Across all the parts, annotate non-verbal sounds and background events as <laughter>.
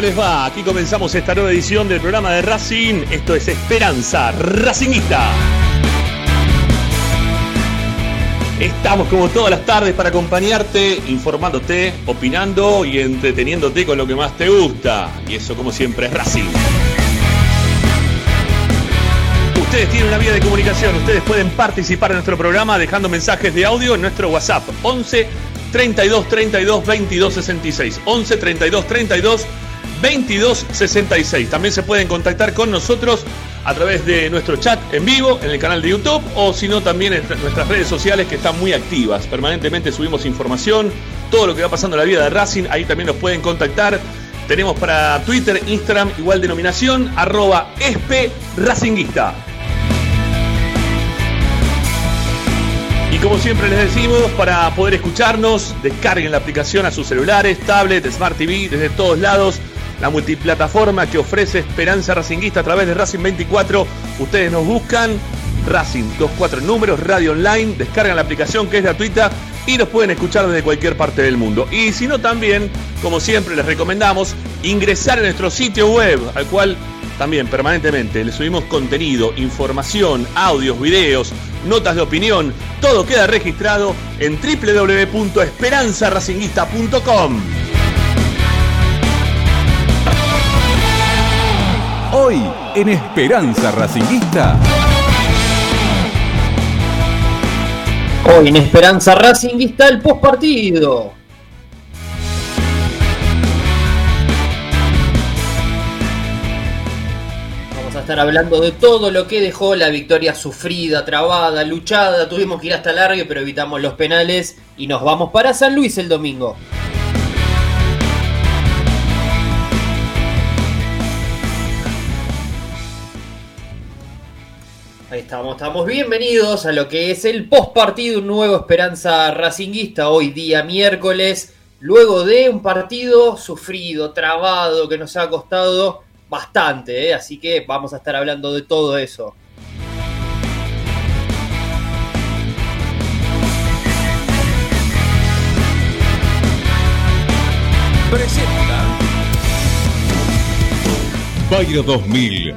Queridos amigos, ¿cómo les va? Aquí comenzamos esta nueva edición del programa de Racing. Esto es Esperanza Racingista. Estamos como todas las tardes para acompañarte, informándote, opinando y entreteniéndote con lo que más te gusta. Y eso como siempre es Racing. Ustedes tienen una vía de comunicación, ustedes pueden participar en nuestro programa dejando mensajes de audio en nuestro WhatsApp 11 32 32 22 66. 11 32 32 22 66. También se pueden contactar con nosotros a través de nuestro chat en vivo en el canal de YouTube o si no también en nuestras redes sociales que están muy activas. Permanentemente subimos información, todo lo que va pasando en la vida de Racing, ahí también nos pueden contactar. Tenemos para Twitter, Instagram, igual denominación, arroba espe racinguista. Y como siempre les decimos, para poder escucharnos, descarguen la aplicación a sus celulares, tablets, Smart TV, desde todos lados. La multiplataforma que ofrece Esperanza Racinguista a través de Racing 24. Ustedes nos buscan, Racing 24 números, radio online, descargan la aplicación que es gratuita y nos pueden escuchar desde cualquier parte del mundo. Y si no también, como siempre les recomendamos, ingresar a nuestro sitio web, al cual también permanentemente le subimos contenido, información, audios, videos, notas de opinión. Todo queda registrado en www.esperanzaracinguista.com. en Esperanza Racinguista. Hoy en Esperanza Racinguista el postpartido. Vamos a estar hablando de todo lo que dejó la victoria sufrida, trabada, luchada. Tuvimos que ir hasta largo, pero evitamos los penales y nos vamos para San Luis el domingo. Estamos, estamos bienvenidos a lo que es el post partido, un nuevo Esperanza Racinguista, hoy día miércoles, luego de un partido sufrido, trabado, que nos ha costado bastante, ¿eh? así que vamos a estar hablando de todo eso. Presenta Bayro 2000,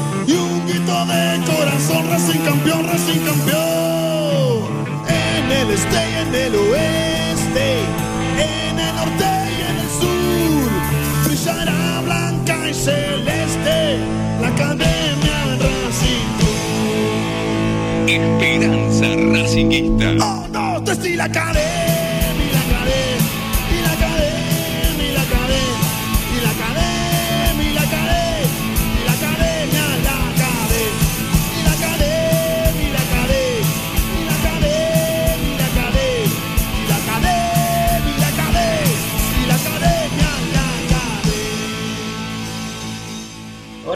y un grito de corazón, Racing campeón, Racing campeón. En el este y en el oeste, en el norte y en el sur, brillará blanca y celeste la academia Racing. Esperanza Racinguista. Oh, no, te estoy la academia,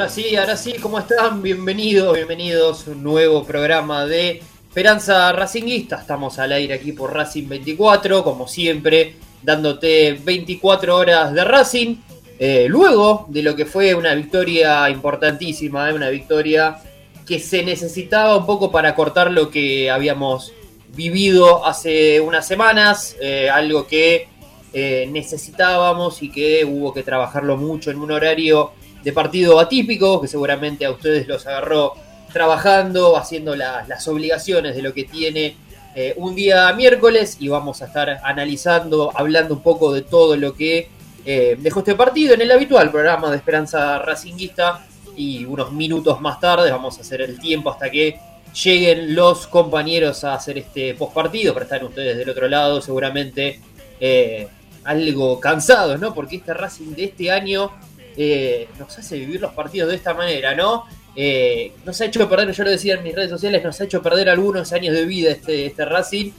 Ahora sí, ahora sí, ¿cómo están? Bienvenidos, bienvenidos a un nuevo programa de Esperanza Racinguista. Estamos al aire aquí por Racing 24, como siempre, dándote 24 horas de Racing. Eh, luego de lo que fue una victoria importantísima, eh, una victoria que se necesitaba un poco para cortar lo que habíamos vivido hace unas semanas, eh, algo que necesitábamos y que hubo que trabajarlo mucho en un horario de partido atípico, que seguramente a ustedes los agarró trabajando, haciendo la- las obligaciones de lo que tiene eh, un día miércoles y vamos a estar analizando, hablando un poco de todo lo que eh, dejó este partido en el habitual programa de Esperanza Racinguista y unos minutos más tarde vamos a hacer el tiempo hasta que lleguen los compañeros a hacer este postpartido, para estar ustedes del otro lado seguramente eh, algo cansados, ¿no? Porque este Racing de este año eh, nos hace vivir los partidos de esta manera, ¿no? Eh, nos ha hecho perder, yo lo decía en mis redes sociales, nos ha hecho perder algunos años de vida este, este Racing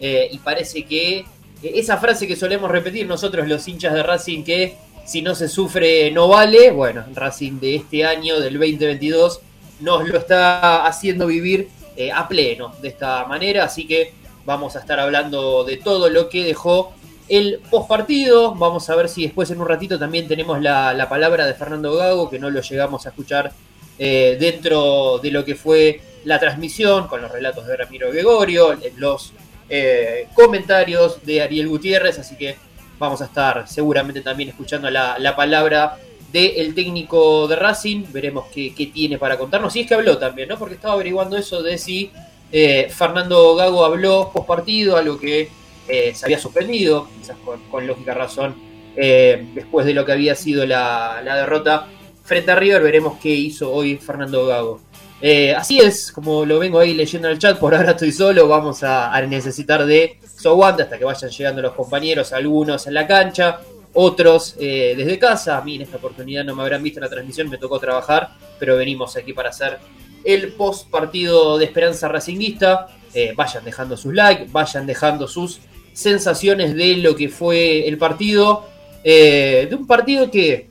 eh, y parece que esa frase que solemos repetir nosotros los hinchas de Racing que si no se sufre no vale. Bueno, Racing de este año, del 2022, nos lo está haciendo vivir a pleno de esta manera, así que vamos a estar hablando de todo lo que dejó el postpartido. Vamos a ver si después en un ratito también tenemos la, palabra de Fernando Gago, que no lo llegamos a escuchar eh, dentro de lo que fue la transmisión, con los relatos de Ramiro Gregorio, los eh, comentarios de Ariel Gutiérrez, así que vamos a estar seguramente también escuchando la, palabra del técnico de Racing, veremos qué, tiene para contarnos, y es que habló también, ¿no? Porque estaba averiguando eso de si eh, Fernando Gago habló post partido, algo que eh, se había suspendido, quizás con, lógica razón, después de lo que había sido la, derrota frente a River, veremos qué hizo hoy Fernando Gago. Eh, así es, como lo vengo ahí leyendo en el chat, por ahora estoy solo, vamos a, necesitar de su hasta que vayan llegando los compañeros, algunos en la cancha, otros eh, desde casa. A mí en esta oportunidad no me habrán visto en la transmisión, me tocó trabajar, pero venimos aquí para hacer el post partido de Esperanza Racinguista. Eh, vayan dejando sus likes, vayan dejando sus sensaciones de lo que fue el partido. de un partido que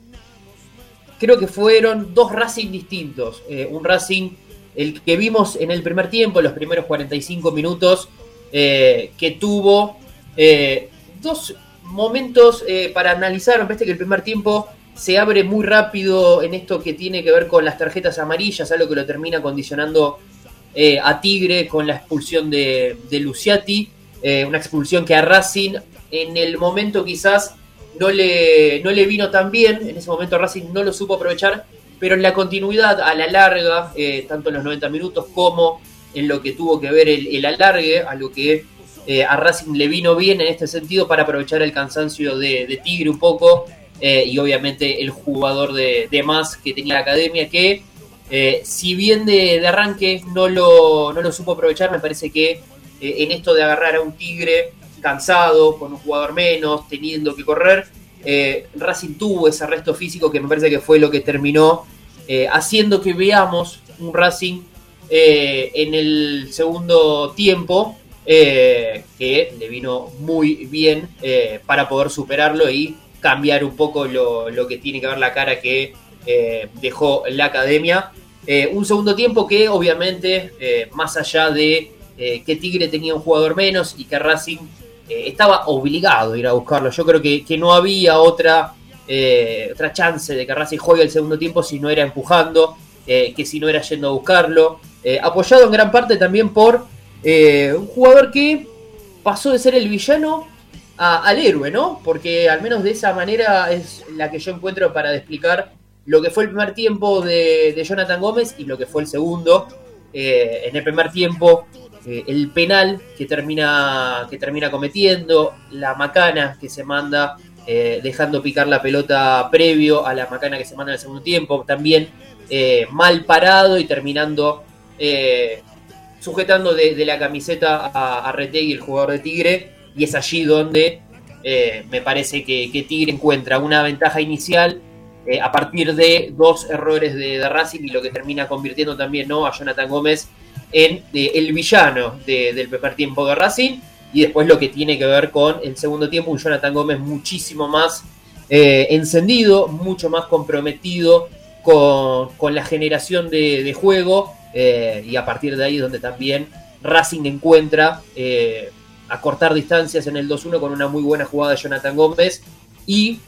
creo que fueron dos Racing distintos. un Racing el que vimos en el primer tiempo, los primeros 45 minutos, eh, que tuvo eh, dos momentos eh, para analizar. Parece que el primer tiempo se abre muy rápido en esto que tiene que ver con las tarjetas amarillas, algo que lo termina condicionando a Tigre con la expulsión de, de Luciati, una expulsión que a Racing en el momento quizás no le, no le vino tan bien, en ese momento Racing no lo supo aprovechar, pero en la continuidad, a la larga, eh, tanto en los 90 minutos como en lo que tuvo que ver el, alargue, a lo que eh, a Racing le vino bien en este sentido para aprovechar el cansancio de, Tigre un poco eh, y obviamente el jugador de, más que tenía la academia que si bien de, arranque no lo, no lo supo aprovechar, me parece que en esto de agarrar a un Tigre cansado, con un jugador menos, teniendo que correr, eh, Racing tuvo ese arresto físico que me parece que fue lo que terminó eh, haciendo que veamos un Racing eh, en el segundo tiempo que le vino muy bien para poder superarlo y cambiar un poco lo, lo, que tiene que ver la cara que dejó la academia. un segundo tiempo que obviamente, más allá de que Tigre tenía un jugador menos y que Racing eh, estaba obligado a ir a buscarlo. Yo creo que, no había otra, eh, otra chance de que Racing juegue el segundo tiempo si no era empujando, eh, que si no era yendo a buscarlo. apoyado en gran parte también por un jugador que pasó de ser el villano al héroe, ¿no? Porque al menos de esa manera es la que yo encuentro para explicar lo que fue el primer tiempo de Jonathan Gómez y lo que fue el segundo. en el primer tiempo eh, el penal que termina, que termina cometiendo, la macana que se manda eh, dejando picar la pelota previo a la macana que se manda en el segundo tiempo, también eh, mal parado y terminando sujetando de, la camiseta a, a Retegui, el jugador de Tigre, y es allí donde me parece que, Tigre encuentra una ventaja inicial a partir de dos errores de, de, Racing y lo que termina convirtiendo también ¿no? a Jonathan Gómez en eh, el villano del primer tiempo de Racing y después lo que tiene que ver con el segundo tiempo, un Jonathan Gómez muchísimo más eh, encendido, mucho más comprometido con, la generación de, juego eh, y a partir de ahí donde también Racing encuentra a cortar distancias en el 2-1 con una muy buena jugada de Jonathan Gómez y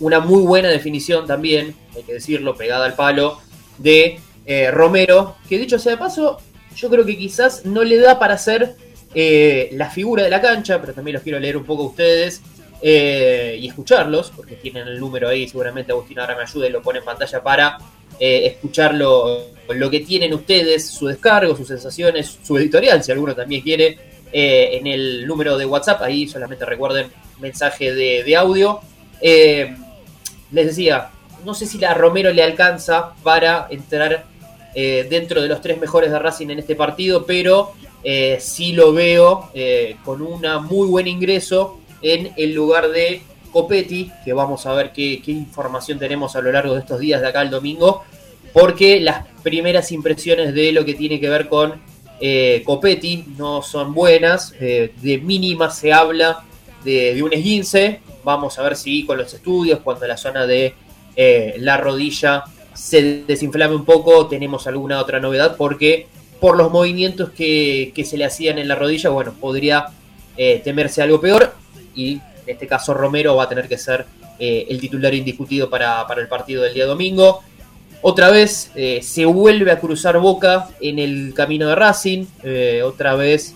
una muy buena definición también, hay que decirlo, pegada al palo de Romero, que dicho sea de paso, yo creo que quizás no le da para ser eh, la figura de la cancha, pero también los quiero leer un poco a ustedes eh, y escucharlos, porque tienen el número ahí, seguramente Agustín ahora me ayuda y lo pone en pantalla para eh, escuchar lo, que tienen ustedes, su descargo, sus sensaciones, su editorial, si alguno también quiere, en el número de WhatsApp, ahí solamente recuerden mensaje de, de audio. les decía, no sé si la Romero le alcanza para entrar eh, dentro de los tres mejores de Racing en este partido, pero eh, sí lo veo eh, con un muy buen ingreso en el lugar de Copetti, que vamos a ver qué, información tenemos a lo largo de estos días de acá el domingo, porque las primeras impresiones de lo que tiene que ver con Copetti no son buenas, de mínima se habla de, un esguince, vamos a ver si con los estudios, cuando la zona de eh, la rodilla se desinflame un poco, tenemos alguna otra novedad, porque por los movimientos que, se le hacían en la rodilla, bueno, podría eh, temerse algo peor y en este caso Romero va a tener que ser eh, el titular indiscutido para, para, el partido del día domingo. Otra vez se vuelve a cruzar Boca en el camino de Racing, otra vez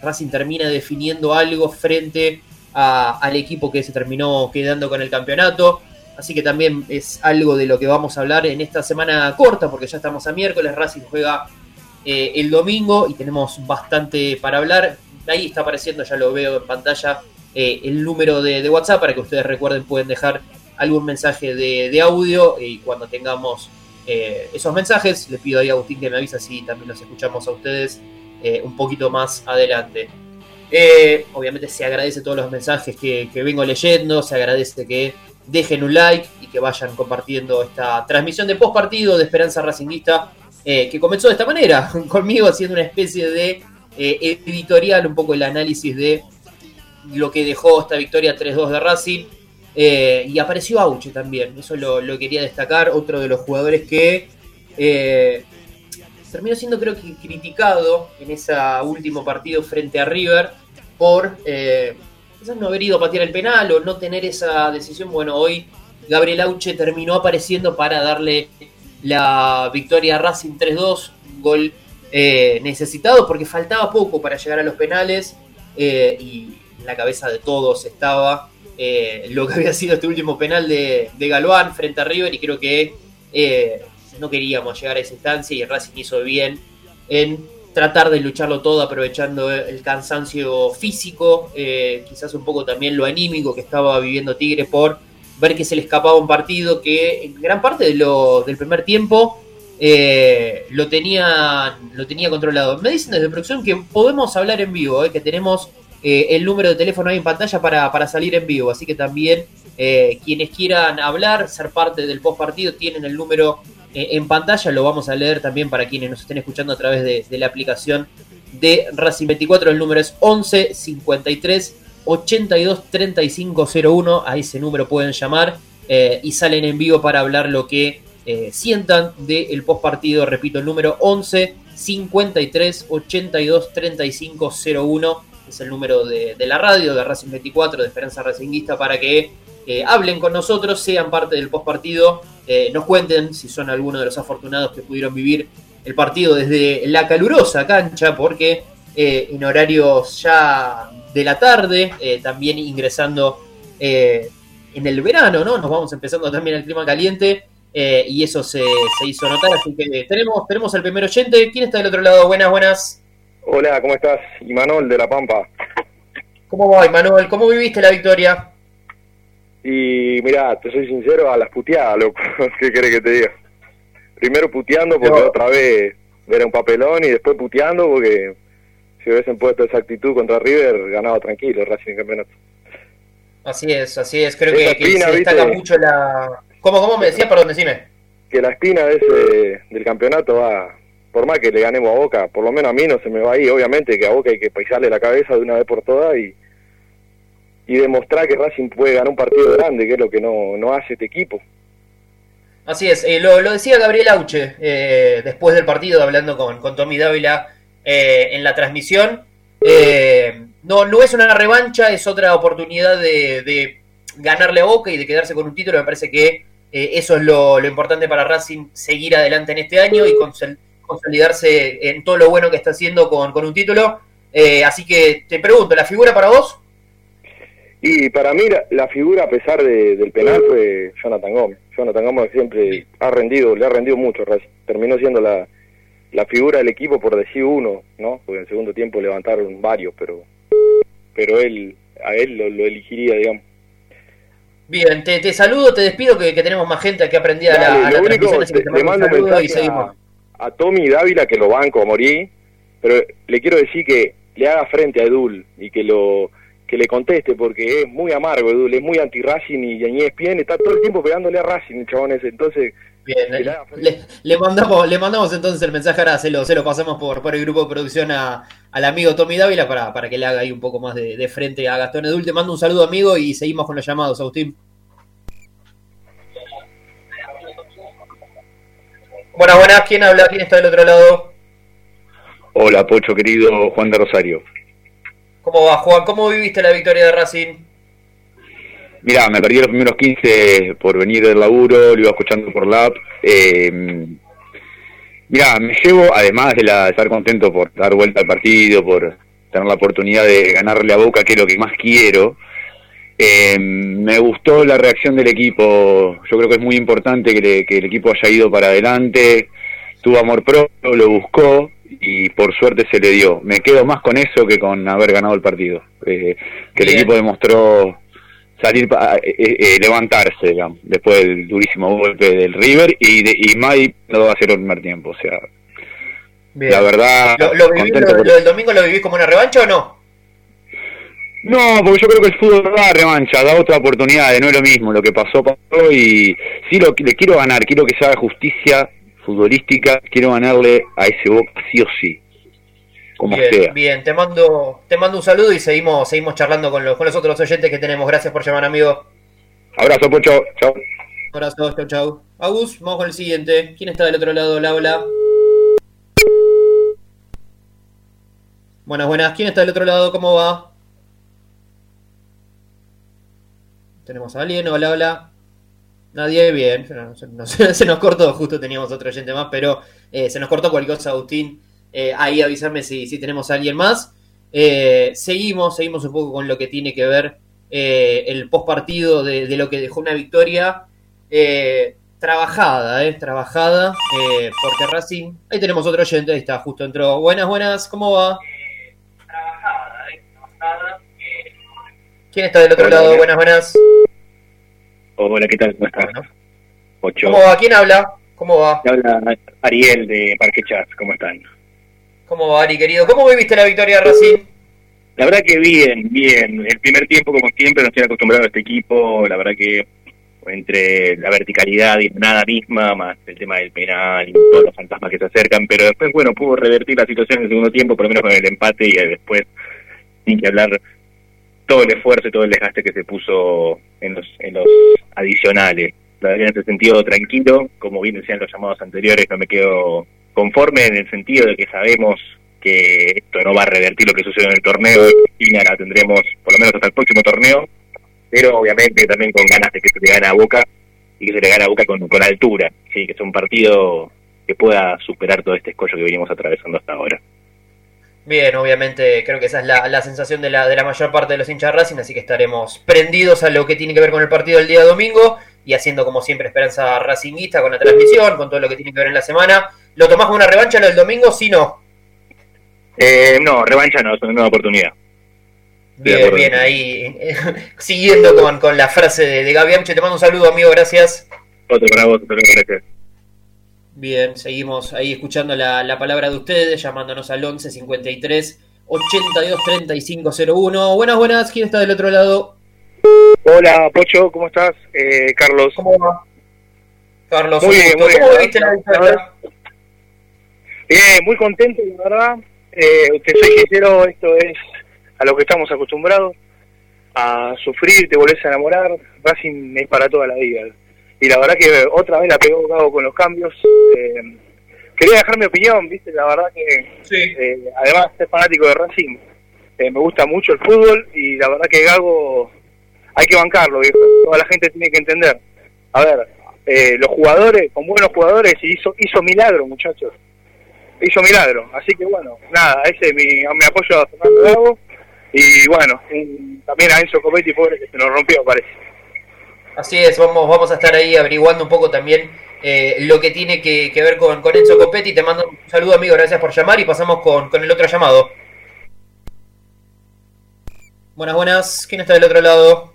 Racing termina definiendo algo frente al equipo que se terminó quedando con el campeonato. Así que también es algo de lo que vamos a hablar en esta semana corta, porque ya estamos a miércoles, Racing juega eh, el domingo y tenemos bastante para hablar. Ahí está apareciendo, ya lo veo en pantalla, eh, el número de, WhatsApp para que ustedes recuerden, pueden dejar algún mensaje de, audio y cuando tengamos eh, esos mensajes, le pido ahí a Agustín que me avisa si también los escuchamos a ustedes un poquito más adelante. obviamente se agradece todos los mensajes que vengo leyendo, se agradece que dejen un like y que vayan compartiendo esta transmisión de post partido de Esperanza Racingista eh, que comenzó de esta manera, <laughs> conmigo haciendo una especie de eh, editorial, un poco el análisis de lo que dejó esta victoria 3-2 de Racing. Eh, y apareció Auche también, eso lo, quería destacar, otro de los jugadores que terminó siendo creo que criticado en ese último partido frente a River por no haber ido a patear el penal o no tener esa decisión. Bueno, hoy Gabriel Auche terminó apareciendo para darle la victoria a Racing 3-2, gol eh, necesitado porque faltaba poco para llegar a los penales eh, y en la cabeza de todos estaba eh, lo que había sido este último penal de, de Galván frente a River y creo que no queríamos llegar a esa instancia y Racing hizo bien en tratar de lucharlo todo aprovechando el cansancio físico, eh, quizás un poco también lo anímico que estaba viviendo Tigre por ver que se le escapaba un partido que en gran parte de lo, del primer tiempo eh, lo, tenía, lo tenía controlado. Me dicen desde producción que podemos hablar en vivo, eh, que tenemos el número de teléfono ahí en pantalla para, para salir en vivo, así que también quienes quieran hablar, ser parte del post partido, tienen el número eh, en pantalla, lo vamos a leer también para quienes nos estén escuchando a través de, la aplicación de Racing 24. El número es 11 53 82 35 01. A ese número pueden llamar eh, y salen en vivo para hablar lo que eh, sientan del post partido. Repito, el número 11 53 82 35 01 es el número de, de la radio de Racing 24 de Esperanza Racinguista para que hablen con nosotros, sean parte del post partido eh, nos cuenten si son algunos de los afortunados que pudieron vivir el partido desde la calurosa cancha, porque eh, en horarios ya de la tarde, eh, también ingresando en el verano, ¿no? Nos vamos empezando también el clima caliente. y eso se, hizo notar, así que tenemos, tenemos al primer oyente. ¿Quién está del otro lado? Buenas, buenas. Hola, ¿cómo estás? Imanol de La Pampa. ¿Cómo va, Imanol? ¿Cómo viviste la victoria? Y mira, te soy sincero, a las puteadas, loco. <laughs> ¿Qué querés que te diga? Primero puteando porque otra vez era un papelón y después puteando porque si hubiesen puesto esa actitud contra River, ganaba tranquilo Racing en campeonato. Así es, así es. Creo que, se destaca mucho la... ¿Cómo, ¿Cómo me decía? Perdón, decime. Que la espina de ese, del campeonato va... Por más que le ganemos a Boca, por lo menos a mí no se me va ahí. Obviamente que a Boca hay que paisarle la cabeza de una vez por todas y y demostrar que Racing puede ganar un partido grande, que es lo que no, no hace este equipo. Así es, eh, lo, decía Gabriel Auche eh, después del partido, hablando con, con Tommy Dávila eh, en la transmisión. no, no es una revancha, es otra oportunidad de, ganarle a Boca y de quedarse con un título. Me parece que eso es lo, importante para Racing, seguir adelante en este año y consolidarse en todo lo bueno que está haciendo con, con un título. así que te pregunto, ¿la figura para vos? Y para mí la, figura, a pesar del penal, fue Jonathan Gómez. Jonathan Gómez siempre ha rendido, le ha rendido mucho. Terminó siendo la, figura del equipo por decir uno, ¿no? Porque en el segundo tiempo levantaron varios, pero pero él a él lo, elegiría, digamos. Bien, te, saludo, te despido, que, tenemos más gente que aprendí a la, a lo único, le mando un mensaje a, a, Tommy Dávila, que lo banco a morir, pero le quiero decir que le haga frente a Edul y que lo que le conteste, porque es muy amargo, es muy anti-Racing y Yañez Pien está todo el tiempo pegándole a Racing, el chabón ese. Entonces, Bien, le, le, mandamos, le mandamos entonces el mensaje, ahora se lo, se lo pasamos por, por el grupo de producción a, al amigo Tommy Dávila para, para que le haga ahí un poco más de, de frente a Gastón Edul. Te mando un saludo amigo y seguimos con los llamados, Agustín. Buenas, buenas, ¿quién habla? ¿Quién está del otro lado? Hola, Pocho querido, Juan de Rosario. ¿Cómo va, Juan? ¿Cómo viviste la victoria de Racing? Mirá, me perdí los primeros 15 por venir del laburo, lo iba escuchando por la app. Eh, me llevo, además de, la, estar contento por dar vuelta al partido, por tener la oportunidad de ganarle a Boca, que es lo que más quiero, eh, me gustó la reacción del equipo. Yo creo que es muy importante que, le, que el equipo haya ido para adelante, tuvo amor propio, lo buscó y por suerte se le dio. Me quedo más con eso que con haber ganado el partido. Eh, que el equipo demostró salir para eh, eh, levantarse digamos, después del durísimo golpe del River y de, y Mai no va a ser el primer tiempo o sea Bien. la verdad ¿Lo, lo, viví, lo, lo, del domingo lo vivís como una revancha o no? No, porque yo creo que el fútbol da revancha, da otra oportunidad, no es lo mismo, lo que pasó pasó y sí lo le quiero ganar, quiero que se haga justicia futbolística, quiero ganarle a ese Boca sí o sí como bien, sea. Bien, te mando, te mando un saludo y seguimos, seguimos charlando con los, con los otros oyentes que tenemos. Gracias por llamar, amigo. Abrazo, Pocho. Chao. Abrazo, chau, chau. Agus, vamos con el siguiente. ¿Quién está del otro lado? Hola, hola. Buenas, buenas. ¿Quién está del otro lado? ¿Cómo va? Tenemos a alguien. Hola, hola. Nadie, bien. Se nos, <laughs> se nos cortó, justo teníamos otro oyente más, pero eh, se nos cortó cualquier cosa, Agustín. Eh, ahí avísame si, si, tenemos a alguien más. Eh, seguimos, seguimos un poco con lo que tiene que ver eh, el post partido de, de, lo que dejó una victoria eh, trabajada, eh, trabajada, porque Racing. Ahí tenemos otro oyente, ahí está, justo entró. Buenas, buenas, ¿cómo va? trabajada, trabajada. ¿Quién está del otro Hola, lado? Buenas, buenas. Hola, ¿qué tal? ¿Cómo estás? Pocho. ¿Cómo va? ¿Quién habla? ¿Cómo va? Habla Ariel de Parque Chats, ¿cómo están? ¿Cómo va, Ari, querido? ¿Cómo viviste la victoria de Racing? La verdad que bien, bien. El primer tiempo, como siempre, no estoy acostumbrado a este equipo. La verdad que entre la verticalidad y nada misma, más el tema del penal y todos los fantasmas que se acercan, pero después, bueno, pudo revertir la situación en el segundo tiempo, por lo menos con el empate y después, sin que hablar, todo el esfuerzo y todo el desgaste que se puso en los, en los adicionales. La verdad en ese sentido, tranquilo, como bien decían los llamados anteriores, no me quedo conforme en el sentido de que sabemos que esto no va a revertir lo que sucedió en el torneo y la tendremos por lo menos hasta el próximo torneo, pero obviamente también con ganas de que se le gane a Boca y que se le gane a Boca con, con altura, sí, que sea un partido que pueda superar todo este escollo que venimos atravesando hasta ahora. Bien, obviamente creo que esa es la, la sensación de la, de la, mayor parte de los hinchas Racing, así que estaremos prendidos a lo que tiene que ver con el partido del día domingo y haciendo como siempre esperanza racinguista con la transmisión, con todo lo que tiene que ver en la semana. ¿Lo tomás como una revancha lo del domingo? Sí, no. Eh, no, revancha no, es una nueva oportunidad. Bien, bien, ahí, <laughs> siguiendo con, con, la frase de, de Gaby Amche, te mando un saludo, amigo, gracias. Otro para vos, otro gracias. Bien, seguimos ahí escuchando la, la, palabra de ustedes, llamándonos al 11 53 82 35 01. Buenas, buenas, ¿quién está del otro lado? Hola, Pocho, ¿cómo estás? Eh, Carlos. ¿Cómo va? Carlos, muy bien, muy ¿cómo viste la victoria? Bien, muy contento, la verdad. Eh, te soy sincero, esto es a lo que estamos acostumbrados, a sufrir, te volvés a enamorar, Racing es para toda la vida. Y la verdad que otra vez la pegó Gago con los cambios. Eh, quería dejar mi opinión, viste, la verdad que sí. eh, además de fanático de Racing, eh, me gusta mucho el fútbol y la verdad que Gago hay que bancarlo, viejo. Toda la gente tiene que entender. A ver, eh, los jugadores, con buenos jugadores, hizo, hizo milagro, muchachos. Hizo milagro. Así que bueno, nada, ese es mi, mi apoyo a Fernando Gago. Y bueno, también a Enzo Copetti, pobre, que se nos rompió, parece. Así es, vamos, vamos a estar ahí averiguando un poco también eh, lo que tiene que, que ver con, con, Enzo Copetti. Te mando un saludo, amigo, gracias por llamar y pasamos con, con el otro llamado. Buenas, buenas. ¿Quién está del otro lado?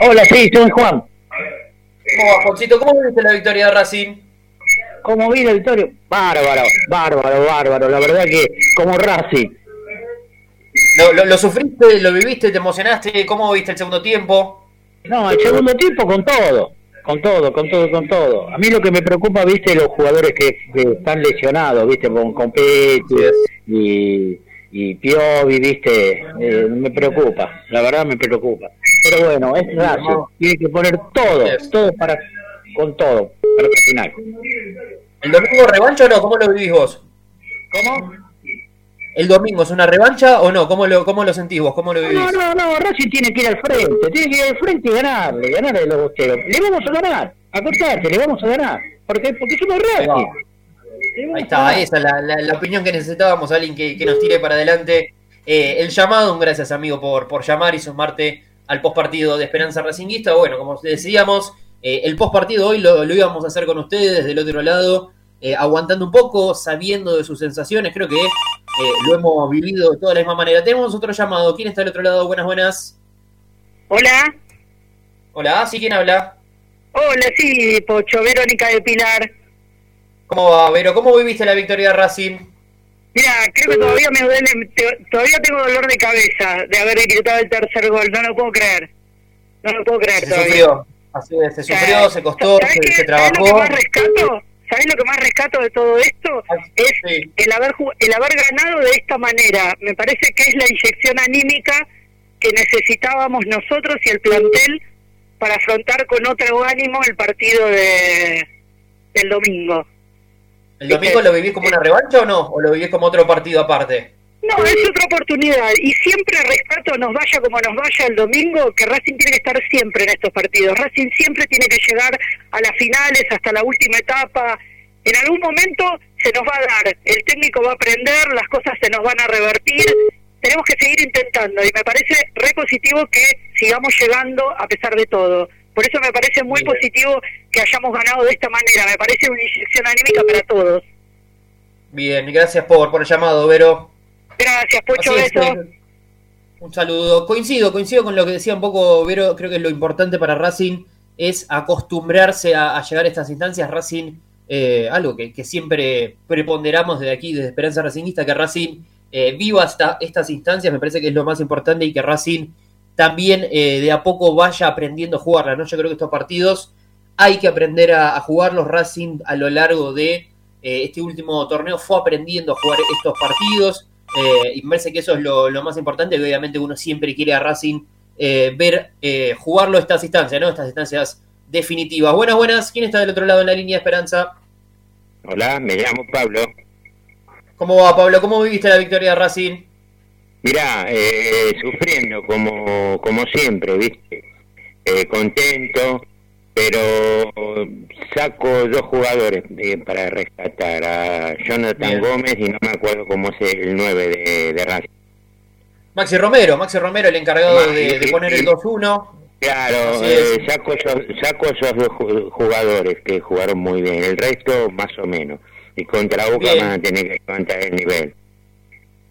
Hola, sí, soy Juan. ¿Cómo va, Juancito? ¿Cómo viste la victoria de Racing? ¿Cómo vi la victoria? Bárbaro, bárbaro, bárbaro. La verdad que como Racing. ¿Lo, lo, lo sufriste, lo viviste, te emocionaste? ¿Cómo viste el segundo tiempo? No, el segundo tiempo con todo. con todo, con todo, con todo. A mí lo que me preocupa, viste, los jugadores que, que están lesionados, viste, con, Petty y, y Piovi, viste, eh, me preocupa, la verdad me preocupa. Pero bueno, es Racing, tiene que poner todo, todo para, con todo, para el final. ¿El domingo revancha o no? ¿Cómo lo vivís vos? ¿Cómo? ¿El domingo es una revancha o no? ¿Cómo lo, cómo lo sentís vos? ¿Cómo lo vivís? No, no, no, Racing tiene que ir al frente, tiene que ir al frente y ganarle, ganarle a los bosteros. Le vamos a ganar, acordate, le vamos a ganar, porque, porque somos Racing. Ahí está, esa es la, la- la opinión que necesitábamos, alguien que, que nos tire para adelante. Eh, el llamado, un gracias amigo por, por llamar y sumarte al postpartido de Esperanza Racinguista. Bueno, como decíamos, eh, el postpartido hoy lo, lo íbamos a hacer con ustedes del otro lado, eh, aguantando un poco, sabiendo de sus sensaciones. Creo que eh, lo hemos vivido de toda la misma manera. Tenemos otro llamado. ¿Quién está del otro lado? Buenas, buenas. Hola, Hola, ¿sí quién habla? hola, sí, Pocho, Verónica de Pilar. ¿Cómo va, Vero? ¿Cómo viviste la victoria de Racing? Mira, creo que todavía me duele, todavía tengo dolor de cabeza de haber gritado el tercer gol, no lo puedo creer. No lo puedo creer Se todavía. sufrió. Así es, se sufrió, se costó, ¿Sabés se, ¿Sabés lo que trabajó. más rescato? ¿Sabés lo que más rescato de todo esto? Es Sí. el haber el haber ganado de esta manera. Me parece que es la inyección anímica que necesitábamos nosotros y el plantel para afrontar con otro ánimo el partido de del domingo. ¿El domingo lo vivís como una revancha o no? ¿O lo vivís como otro partido aparte? No, es otra oportunidad y siempre rescato, nos vaya como nos vaya el domingo, que Racing tiene que estar siempre en estos partidos. Racing siempre tiene que llegar a las finales, hasta la última etapa. En algún momento se nos va a dar, el técnico va a aprender, las cosas se nos van a revertir. Tenemos que seguir intentando y me parece re positivo que sigamos llegando a pesar de todo. Por eso me parece muy positivo que hayamos ganado de esta manera. Me parece una inyección anímica para todos. Bien, gracias por, por el llamado, Vero. Gracias, Pocho, Así es, beso. eh, un saludo. Coincido, coincido con lo que decía un poco Vero. Creo que lo importante para Racing es acostumbrarse a, a llegar a estas instancias. Racing, eh, algo que, que siempre preponderamos desde aquí, desde Esperanza Racingista, que Racing eh, viva hasta estas instancias, me parece que es lo más importante y que Racing también eh, de a poco vaya aprendiendo a jugarla. ¿no? Yo creo que estos partidos hay que aprender a, a jugarlos. Racing a lo largo de eh, este último torneo fue aprendiendo a jugar estos partidos. Eh, y me parece que eso es lo, lo más importante, obviamente uno siempre quiere a Racing eh, ver eh, jugarlo estas instancias, ¿no? Estas instancias definitivas. Buenas, buenas. ¿Quién está del otro lado en la línea de Esperanza? Hola, me llamo Pablo. ¿Cómo va, Pablo? ¿Cómo viviste la victoria de Racing? Mirá, eh, sufriendo como, como siempre, ¿viste? Contento, pero saco dos jugadores eh, para rescatar, a Jonathan Bien. Gómez y no me acuerdo cómo es el 9 de, de Racing. Maxi Romero, Maxi Romero, el encargado de, de poner el 2-1. Claro, eh, saco, esos, saco esos dos ju- jugadores que jugaron muy bien, el resto más o menos. Y contra Boca Bien. van a tener que levantar el nivel.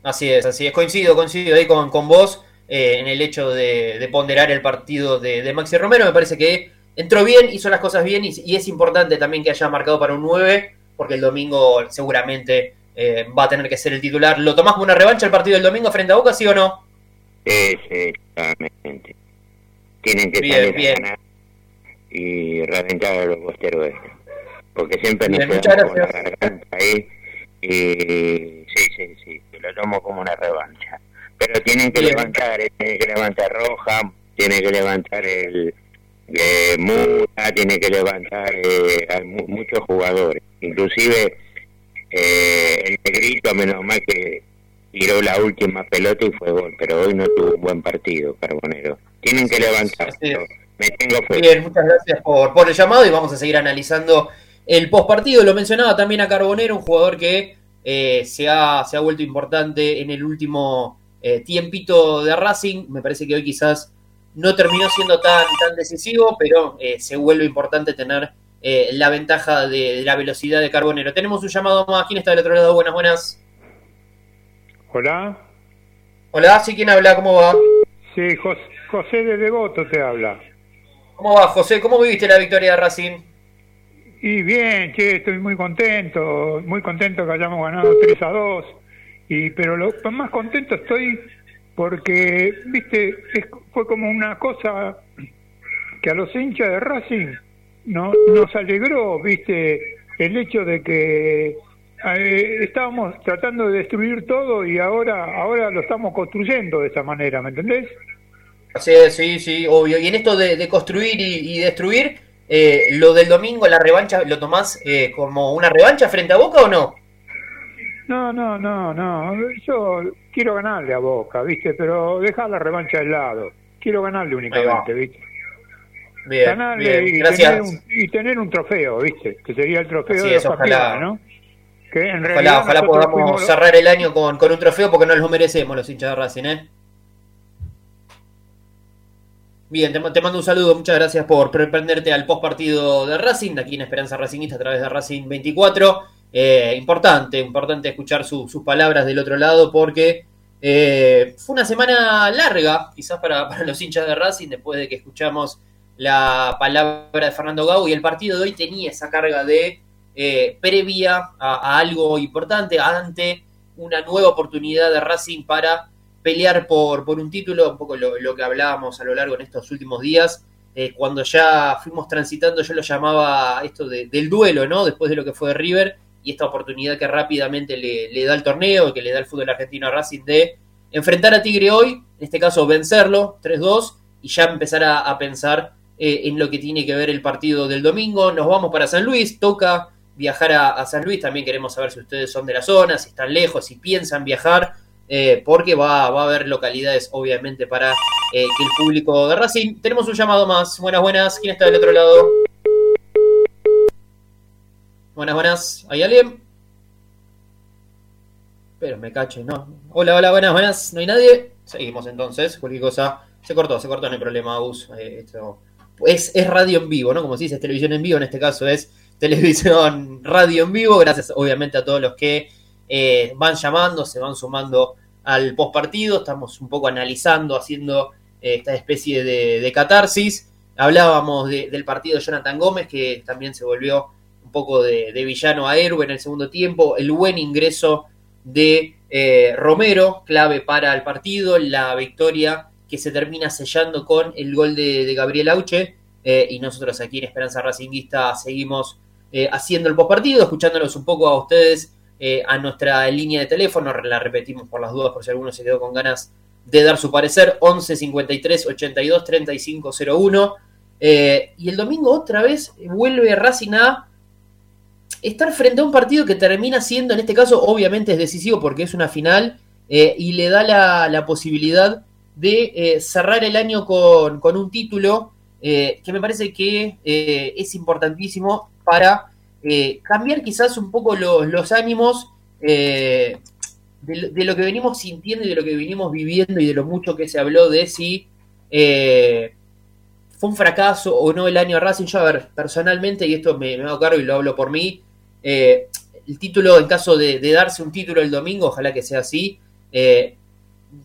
Así es, así es. Coincido, coincido ahí con, con vos eh, en el hecho de, de ponderar el partido de, de Maxi Romero. Me parece que entró bien, hizo las cosas bien y, y es importante también que haya marcado para un 9, porque el domingo seguramente eh, va a tener que ser el titular. ¿Lo tomás como una revancha el partido del domingo frente a Boca, sí o no? Exactamente. Tienen que Bien, salir bien. a ganar y reventar a los bosteros. Porque siempre nos quedamos con la garganta ahí. Y sí, sí, sí, lo tomo como una revancha. Pero tienen que Bien. levantar, eh, tiene que levantar Roja, tiene que levantar el eh, Mura, tiene que levantar eh, a mu- muchos jugadores. Inclusive eh, el negrito, menos mal que tiró la última pelota y fue gol, pero hoy no tuvo un buen partido, Carbonero. Tienen que levantar. Me tengo fe. Bien, muchas gracias por, por el llamado y vamos a seguir analizando el postpartido. Lo mencionaba también a Carbonero, un jugador que eh, se, ha, se ha vuelto importante en el último eh, tiempito de Racing. Me parece que hoy quizás no terminó siendo tan, tan decisivo, pero eh, se vuelve importante tener eh, la ventaja de, de la velocidad de Carbonero. Tenemos un llamado más. ¿Quién está del otro lado? Buenas, buenas. Hola, Hola, ¿sí quién habla? ¿Cómo va? sí, Jos- José de Devoto te habla. ¿Cómo va, José? ¿Cómo viviste la victoria de Racing? Y bien, che, estoy muy contento, muy contento que hayamos ganado 3 a 2. Y, pero lo más contento estoy porque, viste, es- fue como una cosa que a los hinchas de Racing no, nos alegró, viste, el hecho de que eh, estábamos tratando de destruir todo y ahora, ahora lo estamos construyendo de esa manera, ¿me entendés? Sí, sí, sí, obvio. Y en esto de, construir y, destruir, eh, lo del domingo, la revancha, ¿lo tomás eh, como una revancha frente a Boca o no? No, no, no, no. Yo quiero ganarle a Boca, ¿viste? Pero dejar la revancha de lado. Quiero ganarle únicamente, ¿viste? Bien, ganarle y, Tener un, y tener un trofeo, ¿viste? Que sería el trofeo de los ojalá. ¿no? Que en ojalá, ojalá podamos cerrar el año con, con un trofeo porque no los merecemos los hinchas de Racing, ¿eh? Bien, te, mando un saludo, muchas gracias por prenderte al post partido de Racing, de aquí en Esperanza Racingista a través de Racing 24. Eh, importante, importante escuchar sus palabras del otro lado porque eh, fue una semana larga, quizás para, <laughs> los hinchas de Racing, después de que escuchamos la palabra de Fernando Gau y el partido de hoy tenía esa carga de eh, previa a, algo importante, ante una nueva oportunidad de Racing para pelear por, por un título, un poco lo, que hablábamos a lo largo en estos últimos días, eh, cuando ya fuimos transitando, yo lo llamaba esto del duelo, ¿no? Después de lo que fue River y esta oportunidad que rápidamente le, da el torneo, que le da el fútbol argentino a Racing de enfrentar a Tigre hoy, en este caso vencerlo 3-2 y ya empezar a, pensar eh, en lo que tiene que ver el partido del domingo. Nos vamos para San Luis, toca viajar a, a San Luis, también queremos saber si ustedes son de la zona, si están lejos, si piensan viajar eh, porque va, va, a haber localidades, obviamente, para eh, que el público de Racing. Tenemos un llamado más. Buenas, buenas. ¿Quién está del otro lado? Buenas, buenas. ¿Hay alguien? Pero me cacho, no. Hola, hola, buenas, buenas. ¿No hay nadie? Seguimos entonces. Cualquier cosa. Se cortó, se cortó, no hay problema, Bus. Eh, es, es radio en vivo, ¿no? Como se dice, es televisión en vivo. En este caso es televisión radio en vivo. Gracias, obviamente, a todos los que eh, van llamando, se van sumando al post partido, estamos un poco analizando, haciendo eh, esta especie de, catarsis. Hablábamos del partido de Jonathan Gómez, que también se volvió poco de, villano a héroe en el segundo tiempo, el buen ingreso de eh, Romero, clave para el partido, la victoria que se termina sellando con el gol de, Gabriel Auche, y nosotros aquí en Esperanza Racinguista seguimos haciendo el post partido, escuchándolos un poco a ustedes eh, a nuestra línea de teléfono, la repetimos por las dudas, por si alguno se quedó con ganas de dar su parecer, 11 53 82 35 01. y el domingo otra vez vuelve Racing a estar frente a un partido que termina siendo, en este caso, obviamente es decisivo porque es una final eh, y le da la, posibilidad de eh, cerrar el año con, un título que me parece que es importantísimo para eh, cambiar quizás un poco los, ánimos eh, de, lo que venimos sintiendo y de lo que venimos viviendo y de lo mucho que se habló de si eh, fue un fracaso o no el año Racing. Yo, a ver, personalmente, y esto me, me hago cargo y lo hablo por mí, el título, en caso de, darse un título el domingo, ojalá que sea así,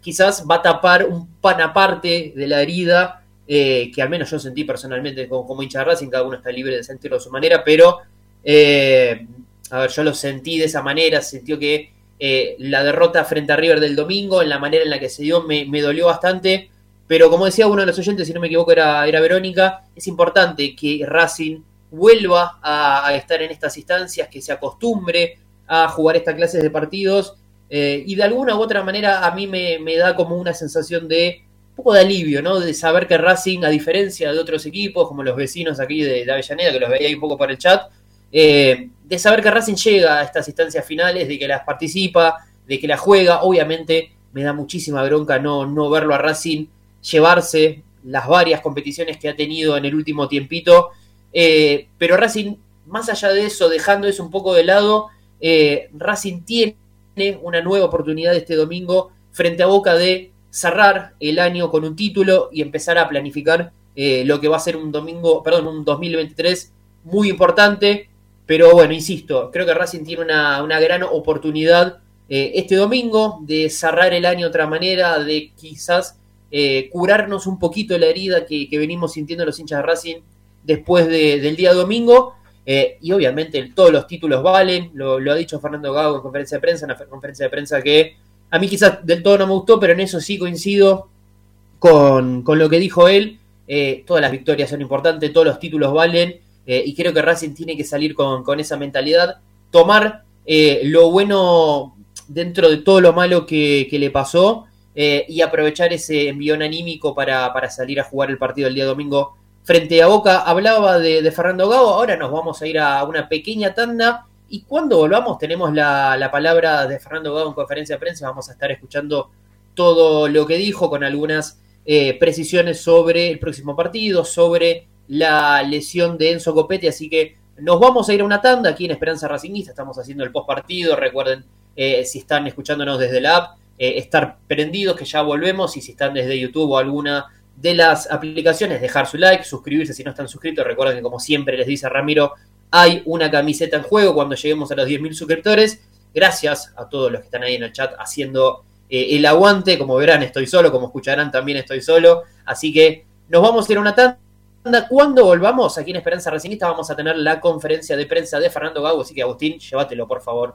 quizás va a tapar un pan aparte de la herida que al menos yo sentí personalmente como, como hincha de Racing, cada uno está libre de sentirlo a su manera, pero eh, a ver, yo lo sentí de esa manera, sintió que eh, la derrota frente a River del domingo, en la manera en la que se dio, me, dolió bastante. Pero como decía uno de los oyentes, si no me equivoco era, era Verónica, es importante que Racing vuelva a, estar en estas instancias, que se acostumbre a jugar estas clases de partidos. Eh, y de alguna u otra manera a mí me, da como una sensación de un poco de alivio, ¿no? De saber que Racing, a diferencia de otros equipos, como los vecinos aquí de, de Avellaneda, que los veía ahí un poco por el chat, eh, de saber que Racing llega a estas instancias finales, de que las participa, de que las juega. Obviamente me da muchísima bronca no, no verlo a Racing llevarse las varias competiciones que ha tenido en el último tiempito. Eh, pero Racing, más allá de eso, dejando eso un poco de lado, eh, Racing tiene una nueva oportunidad este domingo frente a Boca de cerrar el año con un título y empezar a planificar lo que va a ser un domingo, perdón, un 2023 muy importante. Pero bueno, insisto, creo que Racing tiene una, gran oportunidad eh, este domingo de cerrar el año de otra manera, de quizás eh, curarnos un poquito la herida que, venimos sintiendo los hinchas de Racing después del día domingo. Eh, y obviamente todos los títulos valen, lo, ha dicho Fernando Gago en conferencia de prensa, en una conferencia de prensa que a mí quizás del todo no me gustó, pero en eso sí coincido con, con lo que dijo él. todas las victorias son importantes, todos los títulos valen eh, y creo que Racing tiene que salir con, esa mentalidad, tomar eh, lo bueno dentro de todo lo malo que, le pasó y aprovechar ese envión anímico para, salir a jugar el partido el día domingo frente a Boca. Hablaba de, Fernando Gago, ahora nos vamos a ir a una pequeña tanda. Y cuando volvamos tenemos la, la palabra de Fernando Gago en conferencia de prensa, vamos a estar escuchando todo lo que dijo con algunas eh, precisiones sobre el próximo partido, sobre la lesión de Enzo Copetti, así que nos vamos a ir a una tanda aquí en Esperanza Racingista, estamos haciendo el post partido, recuerden eh, si están escuchándonos desde la app, eh, estar prendidos que ya volvemos y si están desde YouTube o alguna de las aplicaciones, dejar su like, suscribirse si no están suscritos, recuerden que como siempre les dice Ramiro, hay una camiseta en juego cuando lleguemos a los 10.000 suscriptores, gracias a todos los que están ahí en el chat haciendo eh, el aguante. Como verán, estoy solo, como escucharán, también estoy solo. Así que nos vamos a ir a una tanda. Cuando volvamos aquí en Esperanza Racingista vamos a tener la conferencia de prensa de Fernando Gago. Así que Agustín, llévatelo, por favor.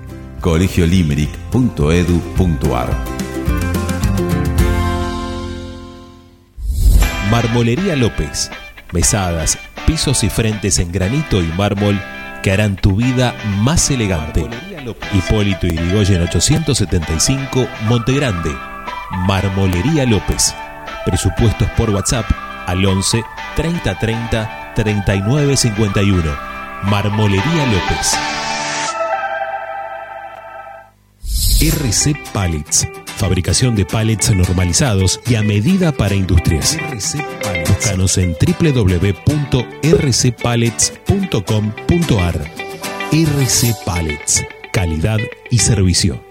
colegiolimerick.edu.ar Marmolería López. Mesadas pisos y frentes en granito y mármol que harán tu vida más elegante. Hipólito Irigoyen 875, Montegrande. Marmolería López. Presupuestos por WhatsApp al 11 30 30 39 51. Marmolería López. RC Pallets fabricación de pallets normalizados y a medida para industrias. Búscanos en www.rcpallets.com.ar. RC Pallets, calidad y servicio.